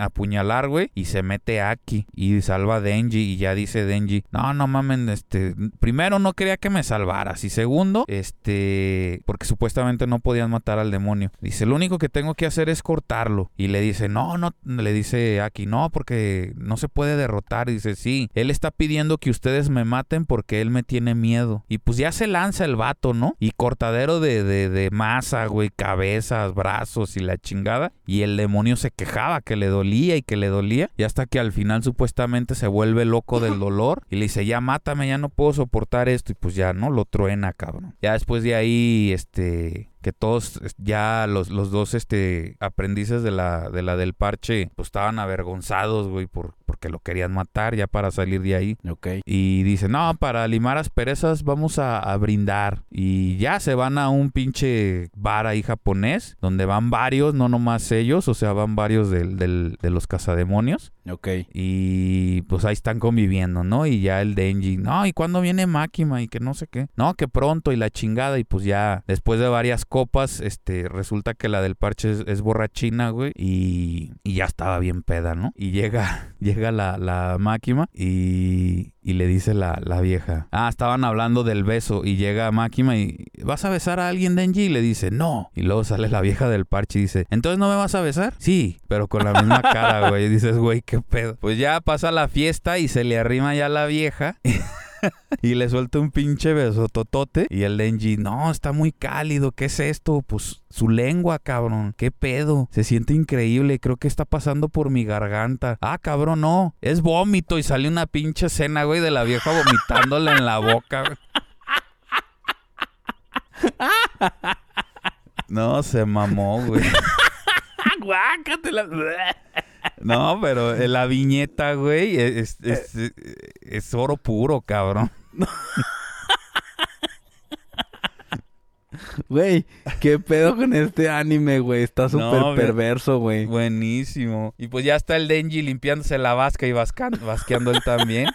Speaker 1: apuñalar, güey, y se mete aquí y salva a Denji y ya dice Denji, no, no mamen, este, primero no quería que me salvaras y segundo, este, porque supuestamente no podían matar al demonio. Dice, lo único que tengo que hacer es cortarlo. Y le dice, no, no, le dice Aki, no, porque no se puede derrotar. Y dice, sí, él está pidiendo que ustedes me maten porque él me tiene miedo. Y pues ya se lanza el vato, ¿no? Y cortadero de, de, de masa, güey, cabezas, brazos y la chingada. Y el demonio se quejaba que le dolía y que le dolía. Y hasta que al final supuestamente se vuelve loco del [laughs] dolor. Y le dice, ya mátame, ya no puedo soportar esto. Y pues ya, ¿no? Lo truena, cabrón. Ya después de ahí, este que todos ya los, los dos este aprendices de la de la del parche pues estaban avergonzados güey por porque lo querían matar ya para salir de ahí
Speaker 2: Ok.
Speaker 1: y dice, no, para limar asperezas vamos a, a brindar. Y ya se van a un pinche bar ahí japonés, donde van varios, no nomás ellos, o sea, van varios del, del- de los cazademonios.
Speaker 2: Ok.
Speaker 1: Y pues ahí están conviviendo, ¿no? Y ya el Denji, no, ¿y cuándo viene Máquina? Y que no sé qué. No, que pronto y la chingada. Y pues ya después de varias copas, este, resulta que la del parche es, es borrachina, güey. Y, y ya estaba bien peda, ¿no? Y llega, [laughs] llega la, la Máquina y, y le dice la, la vieja, ah, estaban hablando del beso. Y llega Máquina y, ¿vas a besar a alguien, Denji? Y le dice, no. Y luego sale la vieja del parche y dice, ¿entonces no me vas a besar? Sí, pero con la misma cara, [laughs] güey. Y dices, güey, qué pedo. Pues ya pasa la fiesta y se le arrima ya la vieja. [laughs] Y le suelta un pinche beso totote. Y el Denji, no, está muy cálido. ¿Qué es esto? Pues su lengua, cabrón. ¿Qué pedo? Se siente increíble. Creo que está pasando por mi garganta. Ah, cabrón, no. Es vómito. Y sale una pinche escena, güey, de la vieja vomitándola en la boca, güey. [laughs] No, se mamó, güey.
Speaker 2: Guácatela.
Speaker 1: No, pero eh, la viñeta, güey, es, es- es- es oro puro, cabrón. [laughs]
Speaker 2: Güey, ¿qué pedo con este anime, güey? Está súper
Speaker 1: No,
Speaker 2: perverso, güey.
Speaker 1: Buenísimo. Y pues ya está el Denji limpiándose la vasca y vasqueando él también.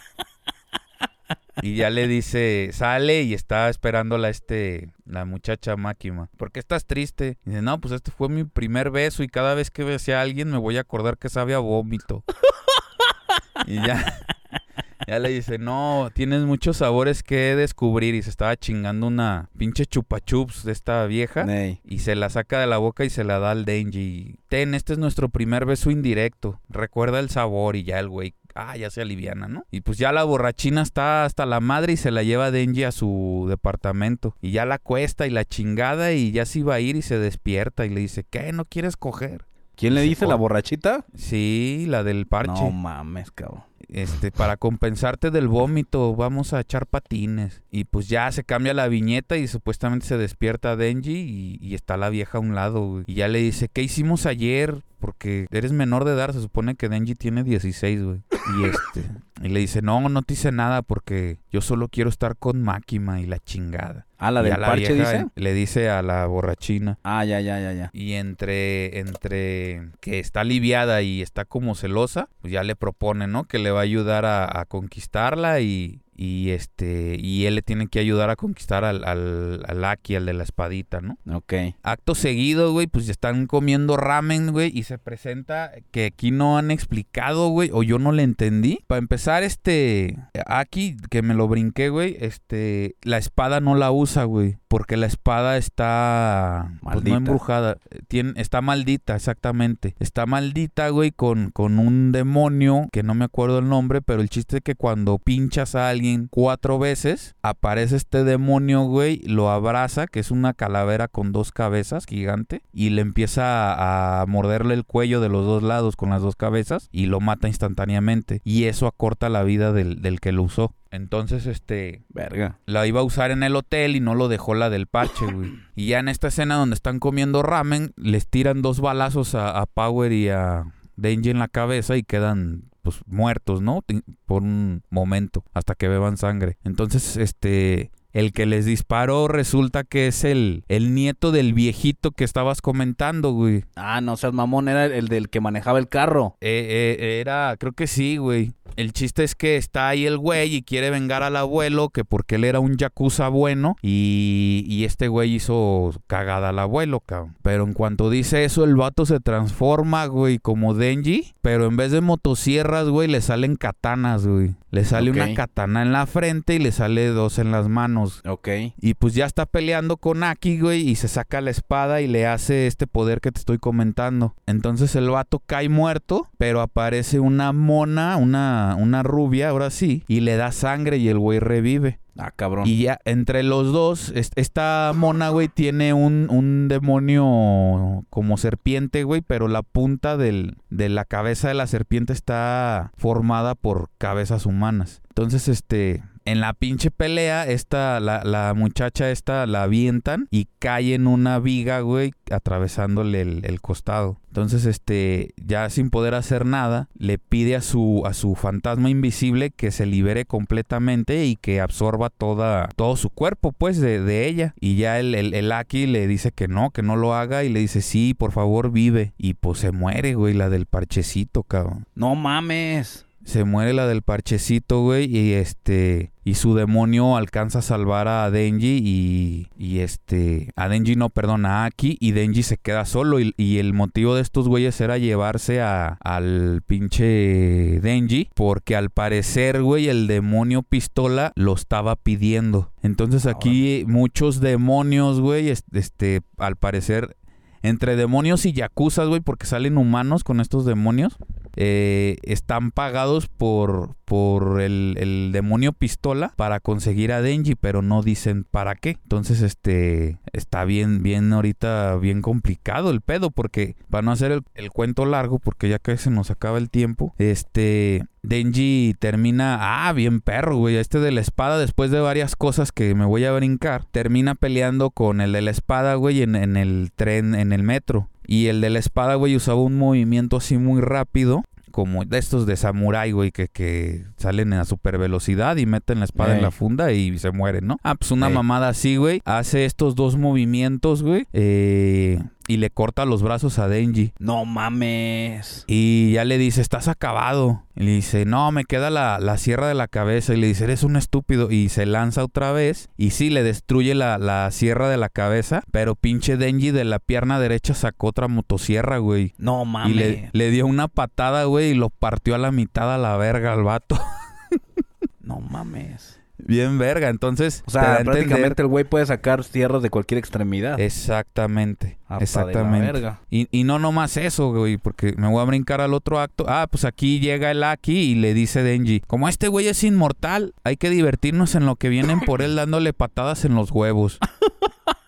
Speaker 1: Y ya le dice, sale y está esperándola este, la muchacha Máquina. ¿Por qué estás triste? Y dice, no, pues este fue mi primer beso y cada vez que bese a alguien me voy a acordar que sabe a vómito. y ya, ya le dice, no, tienes muchos sabores que descubrir. Y se estaba chingando una pinche chupachups de esta vieja.
Speaker 2: Ney.
Speaker 1: Y se la saca de la boca y se la da al Denji. Ten, este es nuestro primer beso indirecto. Recuerda el sabor y ya el güey. Ah, ya se aliviana, ¿no? Y pues ya la borrachina está hasta la madre y se la lleva Denji a su departamento. Y ya la cuesta y la chingada y ya se iba a ir y se despierta y le dice, ¿qué? ¿No quieres coger?
Speaker 2: ¿Quién le dice la borrachita?
Speaker 1: Sí, la del parche.
Speaker 2: No mames, cabrón.
Speaker 1: Este, para compensarte del vómito, vamos a echar patines. Y pues ya se cambia la viñeta y supuestamente se despierta Denji y, y está la vieja a un lado, güey. Y ya le dice, ¿qué hicimos ayer? Porque eres menor de edad, se supone que Denji tiene 16, güey. Y [coughs] este, y le dice, no, no te hice nada porque yo solo quiero estar con Máquina y la chingada.
Speaker 2: Ah, la
Speaker 1: Y
Speaker 2: del
Speaker 1: a
Speaker 2: parche
Speaker 1: vieja,
Speaker 2: dice.
Speaker 1: Le dice a la borrachina.
Speaker 2: Ah, ya, ya, ya, ya.
Speaker 1: Y entre, entre que está aliviada y está como celosa, pues ya le propone, ¿no? Que le va a ayudar a, a conquistarla y, y este y él le tiene que ayudar a conquistar al, al, al Aki, al de la espadita, ¿no?
Speaker 2: Ok.
Speaker 1: Acto seguido, güey, pues están comiendo ramen, güey, y se presenta que aquí no han explicado, güey, o yo no le entendí. Para empezar, este, Aki, que me lo brinqué, güey, este, la espada no la usa, güey, porque la espada está, pues
Speaker 2: Maldita.
Speaker 1: no embrujada, tiene, está maldita, exactamente. Está maldita, güey, con, con un demonio, que no me acuerdo el nombre, pero el chiste es que cuando pinchas a alguien cuatro veces, aparece este demonio, güey, lo abraza, que es una calavera con dos cabezas gigante, y le empieza a, a morderle el cuello de los dos lados con las dos cabezas y lo mata instantáneamente. Y eso acorta la vida del, del que lo usó. Entonces, este,
Speaker 2: Verga.
Speaker 1: la iba a usar en el hotel y no lo dejó la del parche, güey. Y ya en esta escena donde están comiendo ramen, les tiran dos balazos a, a Power y a Denji en la cabeza y quedan pues muertos, ¿no? Por un momento, hasta que beban sangre. Entonces, este, el que les disparó resulta que es el, el nieto del viejito que estabas comentando, güey.
Speaker 2: Ah, no seas mamón, era el del que manejaba el carro.
Speaker 1: Eh, eh, era, creo que sí, güey. El chiste es que está ahí el güey y quiere vengar al abuelo, que porque él era un yakuza bueno y, y este güey hizo cagada al abuelo, cabrón. Pero en cuanto dice eso, el vato se transforma, güey, como Denji, pero en vez de motosierras, güey, le salen katanas, güey. Le sale una katana en la frente y le sale dos en las manos.
Speaker 2: Ok.
Speaker 1: Y pues ya está peleando con Aki, güey, y se saca la espada y le hace este poder que te estoy comentando. Entonces el vato cae muerto, pero aparece una mona, una, una rubia, ahora sí, y le da sangre y el güey revive.
Speaker 2: Ah, cabrón.
Speaker 1: Y ya entre los dos, es- esta mona, güey, tiene un, un demonio como serpiente, güey, pero la punta del, de la cabeza de la serpiente está formada por cabezas humanas. Entonces, este, en la pinche pelea, esta, la, la muchacha esta la avientan y cae en una viga, güey, atravesándole el, el costado. Entonces, este, ya sin poder hacer nada, le pide a su, a su fantasma invisible que se libere completamente y que absorba toda, todo su cuerpo, pues, de, de ella. Y ya el, el, el Aki le dice que no, que no lo haga y le dice, sí, por favor, vive. Y pues se muere, güey, la del parchecito, cabrón.
Speaker 2: No mames.
Speaker 1: Se muere la del parchecito, güey, y este... Y su demonio alcanza a salvar a Denji y, y este... A Denji no, perdón, a Aki. Y Denji se queda solo. Y, y el motivo de estos güeyes era llevarse a, al pinche Denji. Porque al parecer, güey, el demonio pistola lo estaba pidiendo. Entonces aquí muchos demonios, güey, es- este, al parecer... Entre demonios y yakuzas, güey, porque salen humanos con estos demonios eh, están pagados por, por el, el demonio pistola para conseguir a Denji, pero no dicen para qué. Entonces, este, está bien, bien ahorita, bien complicado el pedo, porque para no hacer el, el cuento largo, porque ya que se nos acaba el tiempo, este, Denji termina, ah, bien perro, güey, este de la espada, después de varias cosas que me voy a brincar, termina peleando con el de la espada, güey, en, en el tren, en el metro. Y el de la espada, güey, usaba un movimiento así muy rápido. Como de estos de samurái, güey, que, que salen a super velocidad y meten la espada en la funda y se mueren, ¿no? Ah, pues una
Speaker 2: Ey.
Speaker 1: mamada así, güey. Hace estos dos movimientos, güey. eh, y le corta los brazos a Denji.
Speaker 2: No mames.
Speaker 1: Y ya le dice, estás acabado. Y le dice, no, me queda la, la sierra de la cabeza. Y le dice, eres un estúpido. Y se lanza otra vez. Y sí, le destruye la, la sierra de la cabeza. Pero pinche Denji de la pierna derecha sacó otra motosierra, güey.
Speaker 2: No
Speaker 1: Y
Speaker 2: mames.
Speaker 1: le, le dio una patada, güey, y lo partió a la mitad a la verga al vato. [laughs]
Speaker 2: No mames.
Speaker 1: Bien verga. Entonces,
Speaker 2: O sea,
Speaker 1: entender-
Speaker 2: prácticamente el güey puede sacar tierras de cualquier extremidad.
Speaker 1: Exactamente.
Speaker 2: Hasta de la
Speaker 1: exactamente.
Speaker 2: verga.
Speaker 1: Y, y no nomás eso, güey, porque me voy a brincar al otro acto. Ah, pues aquí llega el Aki y le dice Denji, como este güey es inmortal, hay que divertirnos en lo que vienen por él dándole patadas en los huevos. [laughs]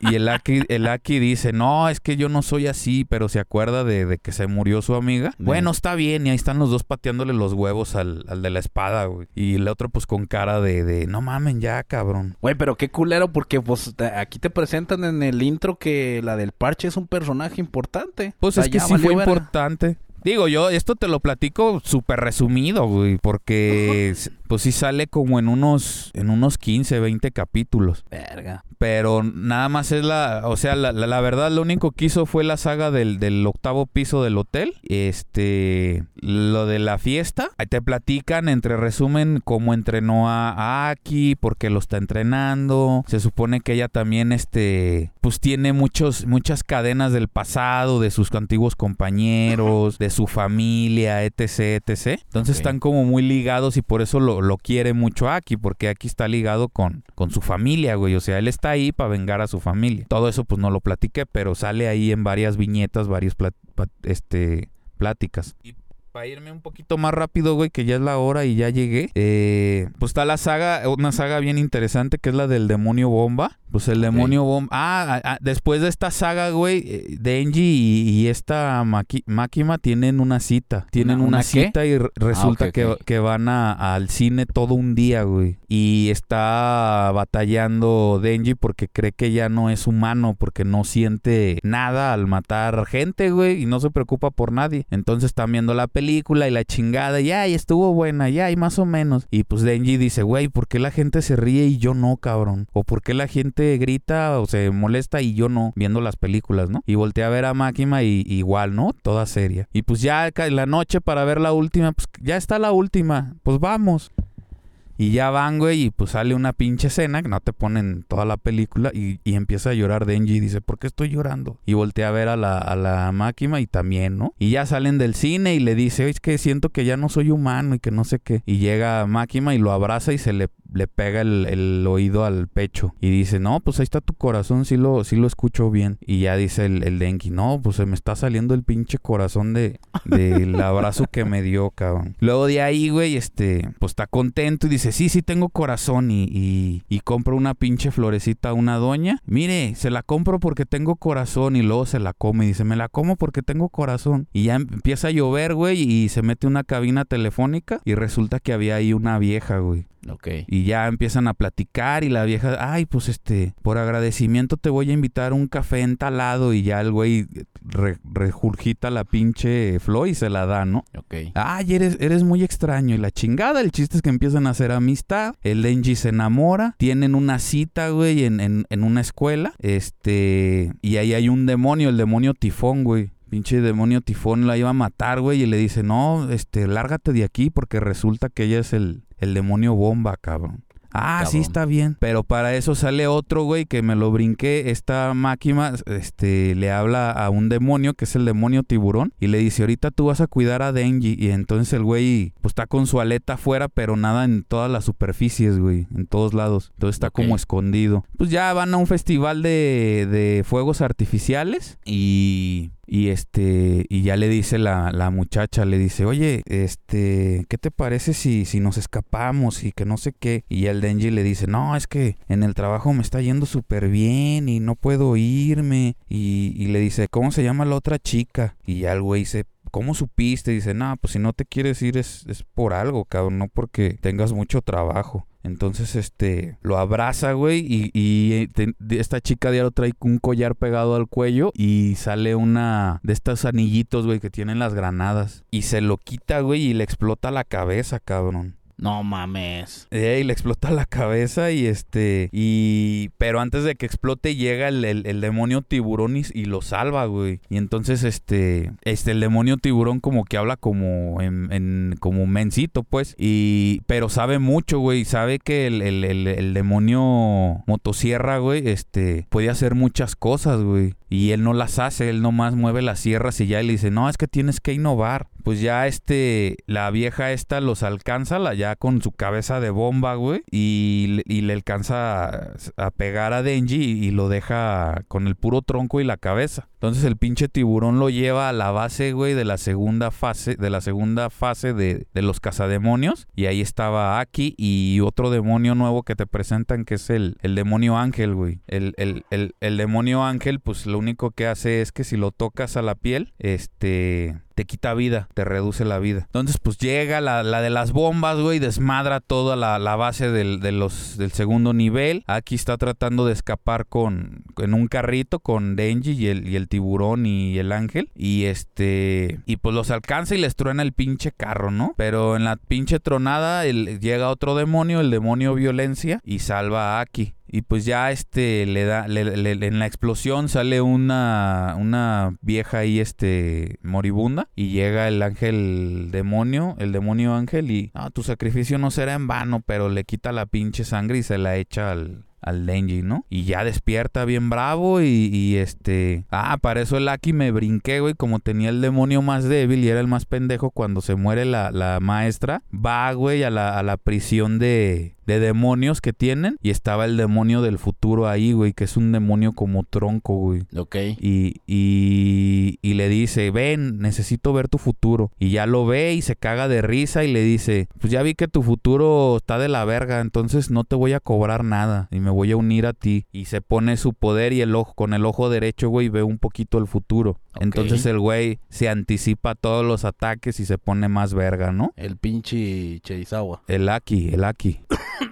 Speaker 1: Y el Aki, el Aki dice, no, es que yo no soy así, pero se acuerda de, de que se murió su amiga. Bueno, está bien, y ahí están los dos pateándole los huevos al, al de la espada, güey. Y el otro pues con cara de, de no mamen ya, cabrón.
Speaker 2: Güey, pero qué culero porque pues aquí te presentan en el intro que la del parche es un personaje importante.
Speaker 1: Pues
Speaker 2: O sea,
Speaker 1: es que sí fue importante. Digo, yo esto te lo platico súper resumido, güey, porque pues sí sale como en unos en unos 15, 20 capítulos,
Speaker 2: Verga.
Speaker 1: pero nada más es la, o sea, la, la- la verdad lo único que hizo fue la saga del, del octavo piso del hotel, este, lo de la fiesta. Ahí te platican, entre resumen, cómo entrenó a, Aki, por qué lo está entrenando. Se supone que ella también, este, pues tiene muchos, muchas cadenas del pasado, de sus antiguos compañeros, de su familia, etc, etc. Entonces están como muy ligados y por eso lo, lo quiere mucho Aki, porque Aki está ligado con, con su familia, güey. O sea, él está ahí para vengar a su familia. Todo eso pues no lo platiqué, pero sale ahí en varias viñetas, varias este, pláticas. Y para irme un poquito más rápido, güey, que ya es la hora y ya llegué. Eh, pues está la saga, una saga bien interesante que es la del demonio bomba. Pues el demonio bomba. Ah, ah, ah, después de esta saga, güey, eh, Denji y, esta Makima tienen una cita. Tienen una, cita y resulta que, que, van al cine todo un día, güey. Y está batallando Denji porque cree que ya no es humano, porque no siente nada al matar gente, güey, y no se preocupa por nadie. Entonces están viendo la película y la chingada, y ay, estuvo buena, ya, y más o menos. Y pues Denji dice, güey, ¿por qué la gente se ríe y yo no, cabrón? ¿O por qué la gente grita o se molesta y yo no, viendo las películas, ¿no? Y volteé a ver a Máquina y igual, ¿no? Toda seria. Y pues ya en la noche para ver la última, pues ya está la última, pues vamos. Y ya van, güey, y pues sale una pinche escena que no te ponen toda la película y, empieza a llorar Denji y dice, ¿por qué estoy llorando? Y voltea a ver a la, a la máquina y también, ¿no? Y ya salen del cine y le dice, es que siento que ya no soy humano y que no sé qué. Y llega Máquina y lo abraza y se le le pega el, oído al pecho y dice, no, pues ahí está tu corazón, sí lo, sí lo escucho bien. Y ya dice el, el Denki, no, pues se me está saliendo el pinche corazón de del [laughs] abrazo que me dio, cabrón. Luego de ahí, güey, este, pues está contento y dice, sí, sí tengo corazón y, y, y compro una pinche florecita a una doña. Mire, se la compro porque tengo corazón y luego se la come y dice, me la como porque tengo corazón. Y ya empieza a llover, güey, y se mete una cabina telefónica y resulta que había ahí una vieja, güey. Y ya empiezan a platicar y la vieja, ay, pues este, por agradecimiento te voy a invitar un café entalado y ya el güey rejurgita la pinche flor y se la da, ¿no?
Speaker 2: Ok.
Speaker 1: Ay, eres, eres muy extraño y la chingada, el chiste es que empiezan a hacer amistad, el Denji se enamora, tienen una cita, güey, en, en, en una escuela, este, y ahí hay un demonio, el demonio tifón, güey. Pinche demonio tifón la iba a matar, güey, y le dice, no, este, lárgate de aquí porque resulta que ella es el, el demonio bomba, cabrón. Ah, sí, está bien. Pero para eso sale otro, güey, que me lo brinqué. Esta máquina, este, le habla a un demonio, que es el demonio tiburón, y le dice, ahorita tú vas a cuidar a Denji. Y entonces el güey, pues está con su aleta afuera, pero nada en todas las superficies, güey, en todos lados. Entonces está como escondido. Pues ya van a un festival de, de fuegos artificiales y y este, y ya le dice la, la, muchacha, le dice, oye, este, ¿qué te parece si, si nos escapamos y que no sé qué? Y el Denji le dice, no, es que en el trabajo me está yendo súper bien y no puedo irme. Y, y le dice, ¿cómo se llama la otra chica? Y ya el güey se ¿cómo supiste? Dice, no, pues si no te quieres ir es, es, por algo, cabrón, no porque tengas mucho trabajo. Entonces, este, lo abraza, güey, y, y esta chica de trae un collar pegado al cuello y sale una de estos anillitos, güey, que tienen las granadas. Y se lo quita, güey, y le explota la cabeza, cabrón.
Speaker 2: No mames.
Speaker 1: y le explota la cabeza y este. Y. Pero antes de que explote, llega el, demonio tiburón y, lo salva, güey. Y entonces, este. Este, el demonio tiburón, como que habla como en. en como mencito, pues. Y. Pero sabe mucho, güey. Sabe que el, el demonio motosierra, güey, este. Puede hacer muchas cosas, güey. Y él no las hace, él nomás mueve las sierras y ya le dice, no, es que tienes que innovar. Pues ya este, la vieja esta los alcanza, la ya con su cabeza de bomba, güey, y, le alcanza a, pegar a Denji y, lo deja con el puro tronco y la cabeza. Entonces el pinche tiburón lo lleva a la base, güey, de la segunda fase, de la segunda fase de, de los cazademonios. Y ahí estaba Aki y otro demonio nuevo que te presentan que es el, el demonio ángel, güey. El, el, el, el demonio ángel, pues lo único que hace es que si lo tocas a la piel, este te quita vida, te reduce la vida. Entonces, pues llega la, de las bombas, güey, desmadra toda la, la base del, del segundo nivel. Aquí está tratando de escapar con en un carrito con Denji y el, y el tiburón y el ángel. Y este. Y pues los alcanza y les truena el pinche carro, ¿no? Pero en la pinche tronada llega otro demonio, el demonio violencia, y salva a Aki. Y pues ya este le da, en la explosión sale una, una vieja ahí este moribunda y llega el ángel demonio, el demonio ángel y ah, tu sacrificio no será en vano, pero le quita la pinche sangre y se la echa al, al Denji, ¿no? Y ya despierta bien bravo y, y, este... Ah, para eso el Aki me brinqué, güey, como tenía el demonio más débil y era el más pendejo cuando se muere la, la maestra, va, güey, a la, a la prisión de, de demonios que tienen y estaba el demonio del futuro ahí, güey, que es un demonio como tronco, güey.
Speaker 2: Ok.
Speaker 1: Y, y, y le dice, ven, necesito ver tu futuro. Y ya lo ve y se caga de risa y le dice, pues ya vi que tu futuro está de la verga, entonces no te voy a cobrar nada y me voy a unir a ti. Y se pone su poder y el ojo, con el ojo derecho, güey, ve un poquito el futuro. Entonces el güey se anticipa a todos los ataques y se pone más verga, ¿no?
Speaker 2: El pinche Cherizawa.
Speaker 1: El Aki, el Aki.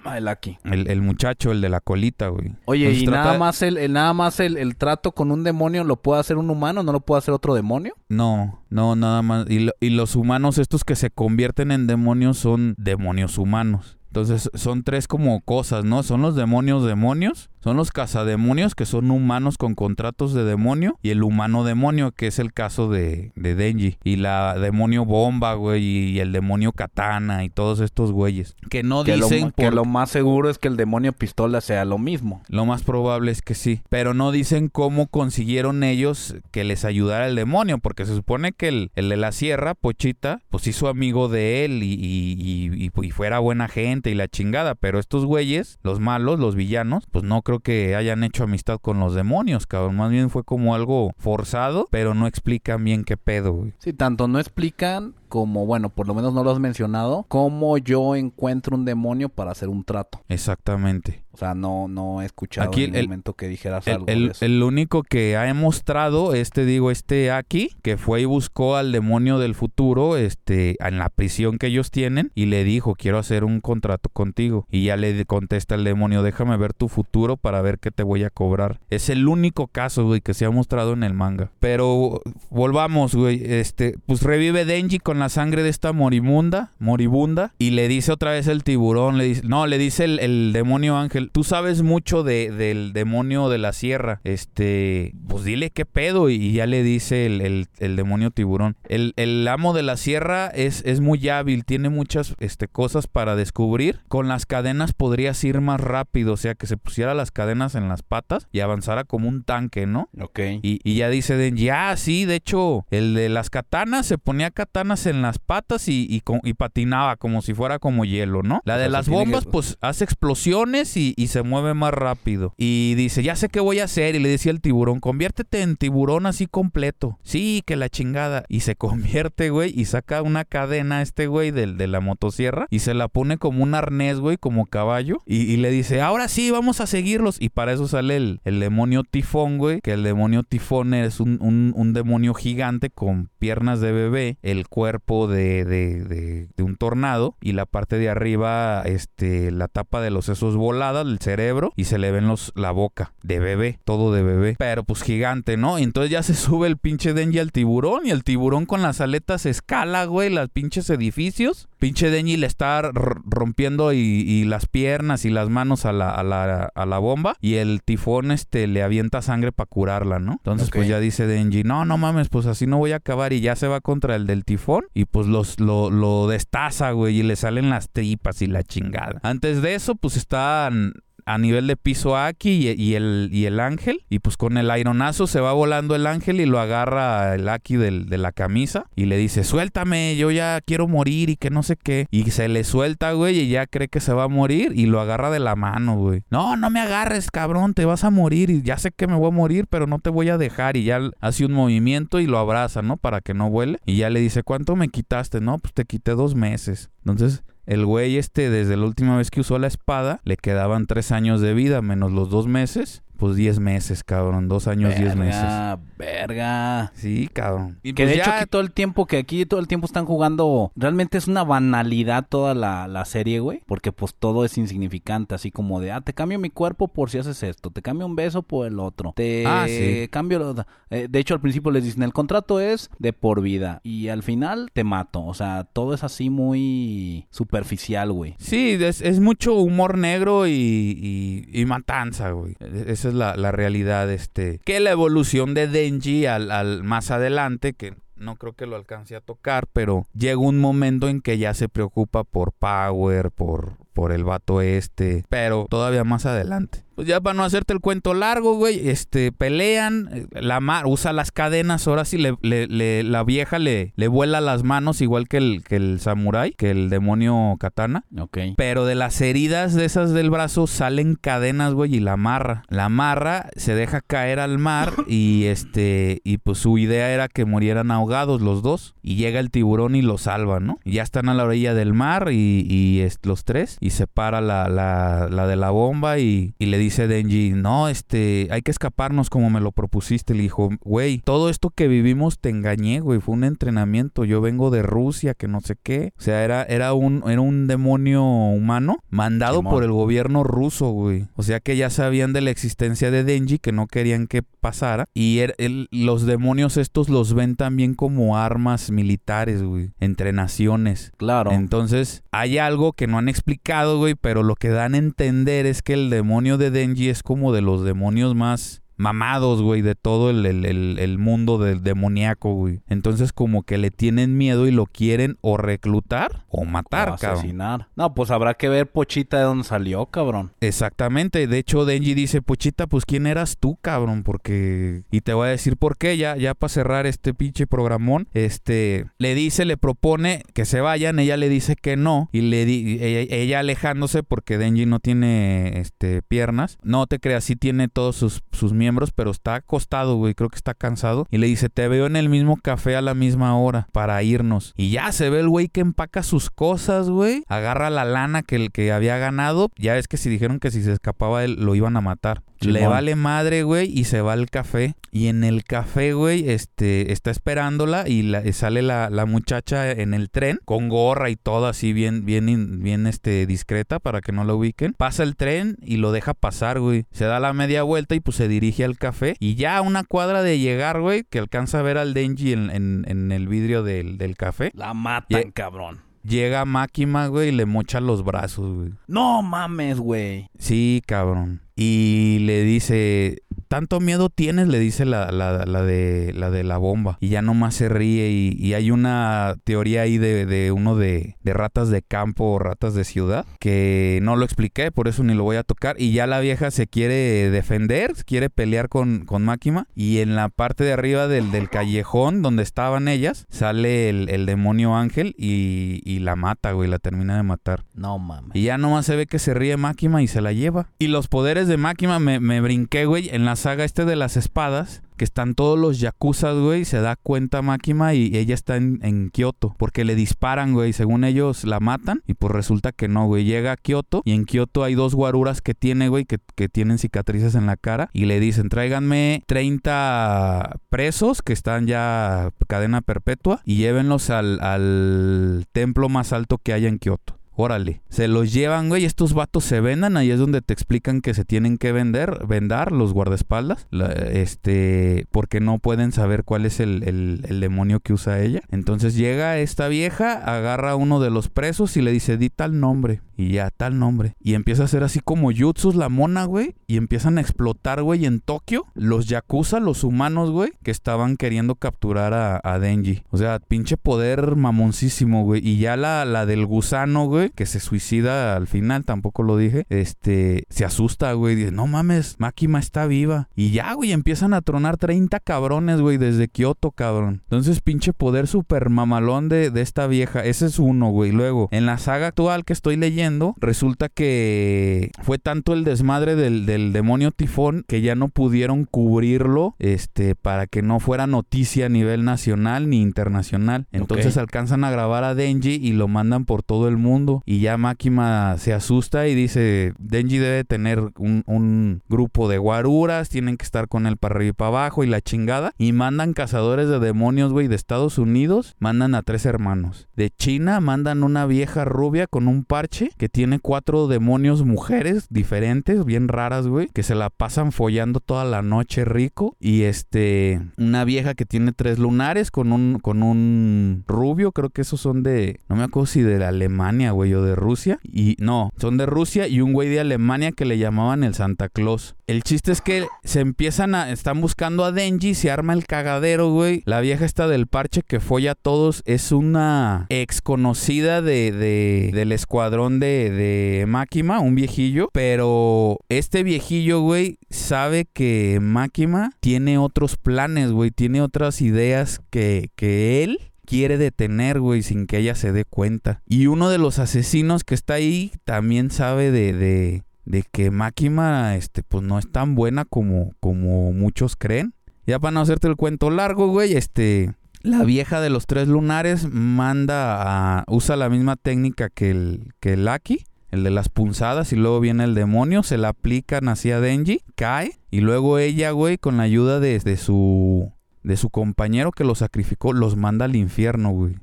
Speaker 2: Ah, el Aki.
Speaker 1: El, el muchacho, el de la colita, güey.
Speaker 2: Oye,
Speaker 1: Entonces
Speaker 2: y
Speaker 1: trata-
Speaker 2: nada más el, el- nada más el, el trato con un demonio lo puede hacer un humano, no lo puede hacer otro demonio.
Speaker 1: No, no, nada más. Y, lo- y los humanos, estos que se convierten en demonios, son demonios humanos. Entonces son tres como cosas, ¿no? Son los demonios demonios, son los cazademonios que son humanos con contratos de demonio y el humano demonio que es el caso de, de Denji y la demonio bomba, güey, y el demonio katana y todos estos güeyes que no
Speaker 2: Que, lo,
Speaker 1: dicen
Speaker 2: que lo más seguro es que el demonio pistola sea lo mismo.
Speaker 1: lo más probable es que sí. Pero no dicen cómo consiguieron ellos que les ayudara el demonio. Porque se supone que el, el de la sierra, Pochita, pues hizo amigo de él y, y- y- y- y fuera buena gente y la chingada. Pero estos güeyes, los malos, los villanos, pues no creo que hayan hecho amistad con los demonios, cabrón. Más bien fue como algo forzado, pero no explican bien qué pedo, güey.
Speaker 2: Sí, tanto no explican como, bueno, por lo menos no lo has mencionado, cómo yo encuentro un demonio para hacer un trato.
Speaker 1: Exactamente.
Speaker 2: O sea, no, no he escuchado
Speaker 1: Aquí
Speaker 2: en
Speaker 1: el-
Speaker 2: momento que dijeras
Speaker 1: El,
Speaker 2: algo
Speaker 1: el-
Speaker 2: de eso.
Speaker 1: el único que ha mostrado, este digo, este aquí, que fue y buscó al demonio del futuro, este, en la prisión que ellos tienen, y le dijo, quiero hacer un contrato contigo. Y ya le contesta el demonio, déjame ver tu futuro para ver qué te voy a cobrar. Es el único caso, güey, que se ha mostrado en el manga. Pero volvamos, güey, este, pues revive Denji con la sangre de esta moribunda, moribunda, y le dice otra vez el tiburón, le dice, no, le dice el, el demonio ángel, tú sabes mucho de, del demonio de la sierra, este, pues dile qué pedo, y ya le dice el, el- el demonio tiburón. El, amo de la sierra es, es muy hábil, tiene muchas este, cosas para descubrir. Con las cadenas podrías ir más rápido, o sea, que se pusiera las cadenas en las patas y avanzara como un tanque, ¿no?
Speaker 2: Ok.
Speaker 1: Y, y ya dice Denji, ah, sí, de hecho, el de las katanas se ponía katanas en las patas y, y co- y patinaba como si fuera como hielo, ¿no? La
Speaker 2: O
Speaker 1: de
Speaker 2: sea,
Speaker 1: las bombas,
Speaker 2: que-
Speaker 1: pues hace explosiones y, y se mueve más rápido. Y dice, ya sé qué voy a hacer. Y le decía al tiburón, conviértete en tiburón así completo. Sí, que la chingada. Y se [laughs] convierte, güey, y saca una cadena este güey del, de la motosierra y se la pone como un arnés, güey, como caballo. Y, y le dice, ahora sí, vamos a seguirlos. Y para eso sale el, el demonio tifón, güey, que el demonio tifón es un, un- un demonio gigante con piernas de bebé, el cuerpo de, de- de- de un tornado y la parte de arriba, este, la tapa de los sesos volada, el cerebro, y se le ven los, la boca de bebé, todo de bebé. Pero pues gigante, ¿no? Y entonces ya se [laughs] sube el pinche Denji al tiburón y el tiburón con las aletas escala, güey, los pinches edificios. Pinche Denji le está rompiendo y, y las piernas y las manos a la, a la, a la bomba y el tifón este le avienta sangre para curarla, ¿no? Entonces pues ya dice Denji, no, no mames, pues así no voy a acabar y ya se va contra el del tifón y pues los, lo, lo destaza, güey, y le salen las tripas y la chingada. Antes de eso pues están a nivel de piso Aki y, y el, y el ángel. Y pues con el aironazo se va volando el ángel y lo agarra el Aki del- de la camisa. Y le dice, suéltame, yo ya quiero morir y que no sé qué. Y se le suelta, güey, y ya cree que se va a morir. Y lo agarra de la mano, güey. No, no me agarres, cabrón, te vas a morir. Y ya sé que me voy a morir, pero no te voy a dejar. Y ya hace un movimiento y lo abraza, ¿no? Para que no vuele. Y ya le dice, ¿cuánto me quitaste? No, pues te quité dos meses. Entonces el güey este, desde la última vez que usó la espada, le quedaban tres años de vida, menos los dos meses. Pues 10 meses, cabrón. Dos años, 10 meses.
Speaker 2: Verga, verga.
Speaker 1: Sí, cabrón. Y
Speaker 2: Que
Speaker 1: pues
Speaker 2: de hecho aquí todo el tiempo, que aquí todo el tiempo están jugando, realmente es una banalidad toda la, la serie, güey, porque pues todo es insignificante, así como de, ah, te cambio mi cuerpo por si haces esto, te cambio un beso por el otro, te
Speaker 1: Ah, sí.
Speaker 2: cambio, lo- eh, de hecho al principio les dicen, el contrato es de por vida y al final te mato, o sea, todo es así muy superficial, güey.
Speaker 1: Sí, es, es mucho humor negro y, y- y matanza, güey. E- Es la, la realidad, este. Que la evolución de Denji al, al más adelante, que no creo que lo alcance a tocar, pero llega un momento en que ya se preocupa por Power, por, por el vato este, pero todavía más adelante. Pues ya para no hacerte el cuento largo, güey, este, pelean, eh, la mar usa las cadenas, ahora sí le, le- le- la vieja le, le vuela las manos igual que el, que el samurái, que el demonio katana.
Speaker 2: Ok.
Speaker 1: Pero de las heridas de esas del brazo salen cadenas, güey, y la amarra. La amarra, se deja caer al mar [laughs] y este y pues su idea era que murieran ahogados los dos y llega el tiburón y los salva, ¿no? Y ya están a la orilla del mar y, y, los tres y se para la, la, la de la bomba y, y le dice Denji, no, este, hay que escaparnos como me lo propusiste. Le dijo, güey, todo esto que vivimos te engañé, güey, fue un entrenamiento. Yo vengo de Rusia, que no sé qué. O sea, era, era, un, era un demonio humano mandado por el gobierno ruso, güey. O sea que ya sabían de la existencia de Denji, que no querían que pasara. Y er- el- los demonios estos los ven también como armas militares, güey, entre naciones.
Speaker 2: Claro.
Speaker 1: Entonces, hay algo que no han explicado, güey, pero lo que dan a entender es que el demonio de Denji es como de los demonios más mamados, güey, de todo el, el- el- el mundo del demoníaco, güey. Entonces, como que le tienen miedo y lo quieren o reclutar o matar,
Speaker 2: O
Speaker 1: cabrón.
Speaker 2: asesinar. No, pues habrá que ver Pochita de dónde salió, cabrón.
Speaker 1: Exactamente. De hecho, Denji dice, Pochita, pues ¿quién eras tú, cabrón? Porque... Y te voy a decir por qué, ya, ya para cerrar este pinche programón. Este... Le dice, le propone que se vayan, ella le dice que no. Y le di... ella, ella alejándose porque Denji no tiene, este, piernas. No te creas, sí tiene todos sus, sus miembros, pero está acostado, güey. Creo que está cansado. Y le dice, te veo en el mismo café a la misma hora para irnos. Y ya se ve el güey que empaca sus cosas, güey. Agarra la lana que el que había ganado. Ya es que si dijeron que si se escapaba él lo iban a matar. Le vale madre, güey, y se va al café. Y en el café, güey, este, está esperándola y la- sale la, la muchacha en el tren con gorra y todo así bien, bien, bien, este, discreta para que no la ubiquen. Pasa el tren y lo deja pasar, güey. Se da la media vuelta y pues se dirige al café. Y ya a una cuadra de llegar, güey, que alcanza a ver al Denji en, en- en el vidrio del, del café.
Speaker 2: La matan, cabrón.
Speaker 1: Llega Máquima, güey, y le mocha los brazos, güey.
Speaker 2: No mames, güey.
Speaker 1: Sí, cabrón. Y le dice, ¿tanto miedo tienes? Le dice la, la, la de, la de la bomba. Y ya nomás se ríe. Y, y hay una teoría ahí de, de uno de, de ratas de campo o ratas de ciudad. Que no lo expliqué, por eso ni lo voy a tocar. Y ya la vieja se quiere defender, quiere pelear con, con Máquima. Y en la parte de arriba del, del callejón donde estaban ellas, sale el, el demonio ángel y, y la mata, güey. La termina de matar.
Speaker 2: No mames.
Speaker 1: Y ya nomás se ve que se ríe Máquima y se la lleva. Y los poderes de Máquima me, me brinqué, güey, en la saga este de las espadas. Que están todos los yakuzas, güey. Se da cuenta Máquima y ella está en, en Kioto. Porque le disparan, güey. Según ellos la matan. Y pues resulta que no, güey. Llega a Kioto. Y en Kioto hay dos guaruras que tiene, güey. Que, que tienen cicatrices en la cara. Y le dicen, tráiganme 30 presos que están ya cadena perpetua. Y llévenlos al, al templo más alto que haya en Kioto. Órale. Se los llevan, güey. Estos vatos se vendan. Ahí es donde te explican que se tienen que vender, vendar los guardaespaldas. Este, porque no pueden saber cuál es el, el- demonio que usa ella. Entonces llega esta vieja, agarra a uno de los presos y le dice, di tal nombre. Y ya, tal nombre. Y empieza a hacer así como jutsus la mona, güey. Y empiezan a explotar, güey, en Tokio. Los yakuza, los humanos, güey, que estaban queriendo capturar a, a Denji. O sea, pinche poder mamoncísimo, güey. Y ya la, la del gusano, güey, que se suicida al final, tampoco lo dije. Este, se asusta, güey. Dice, no mames, Máquima está viva. Y ya, güey, empiezan a tronar 30 cabrones, güey, desde Kioto, cabrón. Entonces, pinche poder súper mamalón de, de esta vieja. Ese es uno, güey. Luego, en la saga actual que estoy leyendo, resulta que fue tanto el desmadre del, del demonio tifón que ya no pudieron cubrirlo este, para que no fuera noticia a nivel nacional ni internacional. Entonces alcanzan a grabar a Denji y lo mandan por todo el mundo. Y ya Makima se asusta y dice, Denji debe tener un, un grupo de guaruras, tienen que estar con él para arriba y para abajo y la chingada. Y mandan cazadores de demonios, güey, de Estados Unidos, mandan a tres hermanos. De China mandan una vieja rubia con un parche que tiene cuatro demonios mujeres diferentes, bien raras, güey, que se la pasan follando toda la noche rico. Y este, una vieja que tiene tres lunares con un, con un rubio, creo que esos son de, no me acuerdo si de Alemania, güey, de Rusia. Y no, son de Rusia y un güey de Alemania que le llamaban el Santa Claus. El chiste es que se empiezan a, están buscando a Denji, se arma el cagadero, güey. La vieja esta del parche que folla a todos es una ex conocida de, de- del escuadrón de, de Máquima, un viejillo. Pero este viejillo, güey, sabe que Máquima tiene otros planes, güey, tiene otras ideas que, que él quiere detener, güey, sin que ella se dé cuenta. Y uno de los asesinos que está ahí también sabe de, de, de que Máquima, este, pues no es tan buena como, como muchos creen. Ya para no hacerte el cuento largo, güey, este, la vieja de los tres lunares manda a, usa la misma técnica que el, que el Lucky. El de las punzadas y luego viene el demonio, se la aplican hacia Denji, cae y luego ella, güey, con la ayuda de, de su de su compañero que lo sacrificó, los manda al infierno, güey.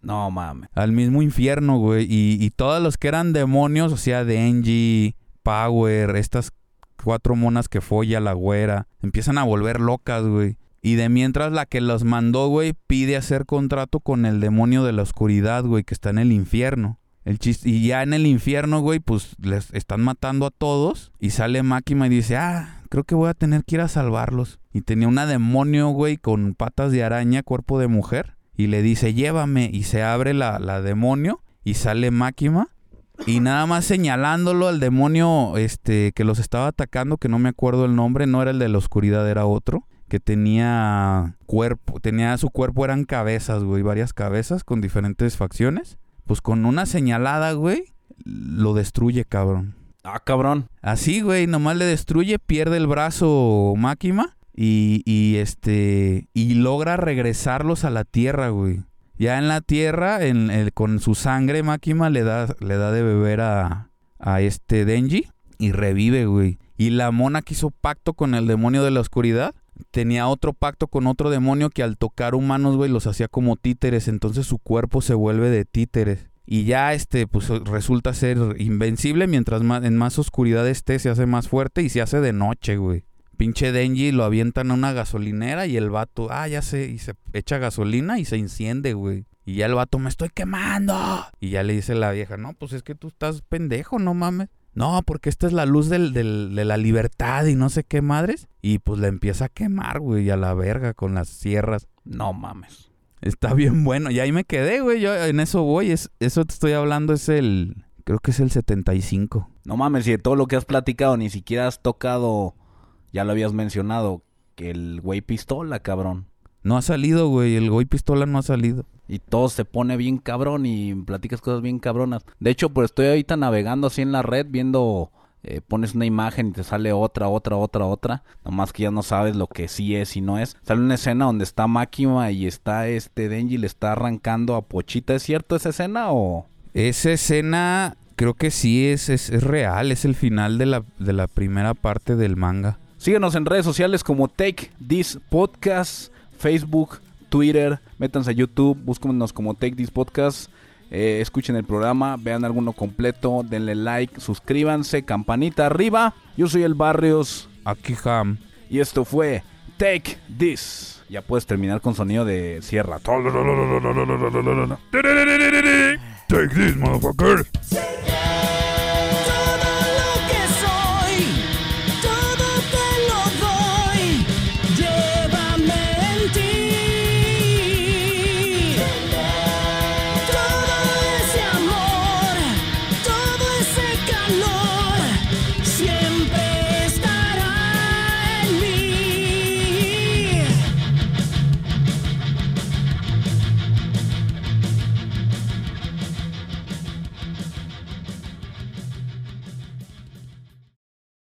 Speaker 2: No mames.
Speaker 1: Al mismo infierno, güey. Y, y todos los que eran demonios, o sea, Denji, Power, estas cuatro monas que folla la güera, empiezan a volver locas, güey. Y de mientras la que los mandó, güey, pide hacer contrato con el demonio de la oscuridad, güey, que está en el infierno. El chiste, y ya en el infierno, güey, pues les están matando a todos. Y sale Máquina y dice, ah, creo que voy a tener que ir a salvarlos. Y tenía una demonio, güey, con patas de araña, cuerpo de mujer. Y le dice, llévame. Y se abre la, la demonio y sale Máquina. Y nada más señalándolo al demonio este, que los estaba atacando, que no me acuerdo el nombre, no era el de la oscuridad, era otro. Que tenía cuerpo, tenía su cuerpo, eran cabezas, güey, varias cabezas con diferentes facciones. Pues con una señalada, güey, lo destruye, cabrón.
Speaker 2: Ah, cabrón.
Speaker 1: Así, güey, nomás le destruye, pierde el brazo Máquina y, y este y logra regresarlos a la tierra, güey. Ya en la tierra, en, el- con su sangre, Máquina le da, le da de beber a, a este Denji y revive, güey. Y la mona que hizo pacto con el demonio de la oscuridad tenía otro pacto con otro demonio que al tocar humanos, güey, los hacía como títeres. Entonces su cuerpo se vuelve de títeres. Y ya este, pues resulta ser invencible. Mientras más, en más oscuridad esté, se hace más fuerte y se hace de noche, güey. Pinche Denji lo avientan a una gasolinera y el vato, ah, ya sé, y se echa gasolina y se enciende, güey. Y ya el vato, me estoy quemando. Y ya le dice la vieja, no, pues es que tú estás pendejo, no mames. No, porque esta es la luz del, del- de la libertad y no sé qué madres. Y pues la empieza a quemar, güey, a la verga con las sierras.
Speaker 2: No mames.
Speaker 1: Está bien bueno. Y ahí me quedé, güey. Yo en eso voy. Es, eso te estoy hablando es el... Creo que es el 75.
Speaker 2: No mames, y de todo lo que has platicado, ni siquiera has tocado, ya lo habías mencionado, que el güey pistola, cabrón.
Speaker 1: No ha salido, güey. El güey pistola no ha salido.
Speaker 2: Y todo se pone bien cabrón y platicas cosas bien cabronas. De hecho, pues estoy ahorita navegando así en la red, viendo, eh, pones una imagen y te sale otra, otra, otra, otra. Nomás que ya no sabes lo que sí es y no es. Sale una escena donde está Makima y está este Denji, le está arrancando a Pochita. ¿Es cierto esa escena o...?
Speaker 1: Esa escena creo que sí es, es, es real. Es el final de la, de la primera parte del manga.
Speaker 2: Síguenos en redes sociales como Take This Podcast, Facebook, Twitter, métanse a YouTube, búsquenos como Take This Podcast, eh, escuchen el programa, vean alguno completo, denle like, suscríbanse, campanita arriba. Yo soy el Barrios
Speaker 1: Aquí Ham.
Speaker 2: y esto fue Take This. Ya puedes terminar con sonido de sierra.
Speaker 3: Take this, motherfucker.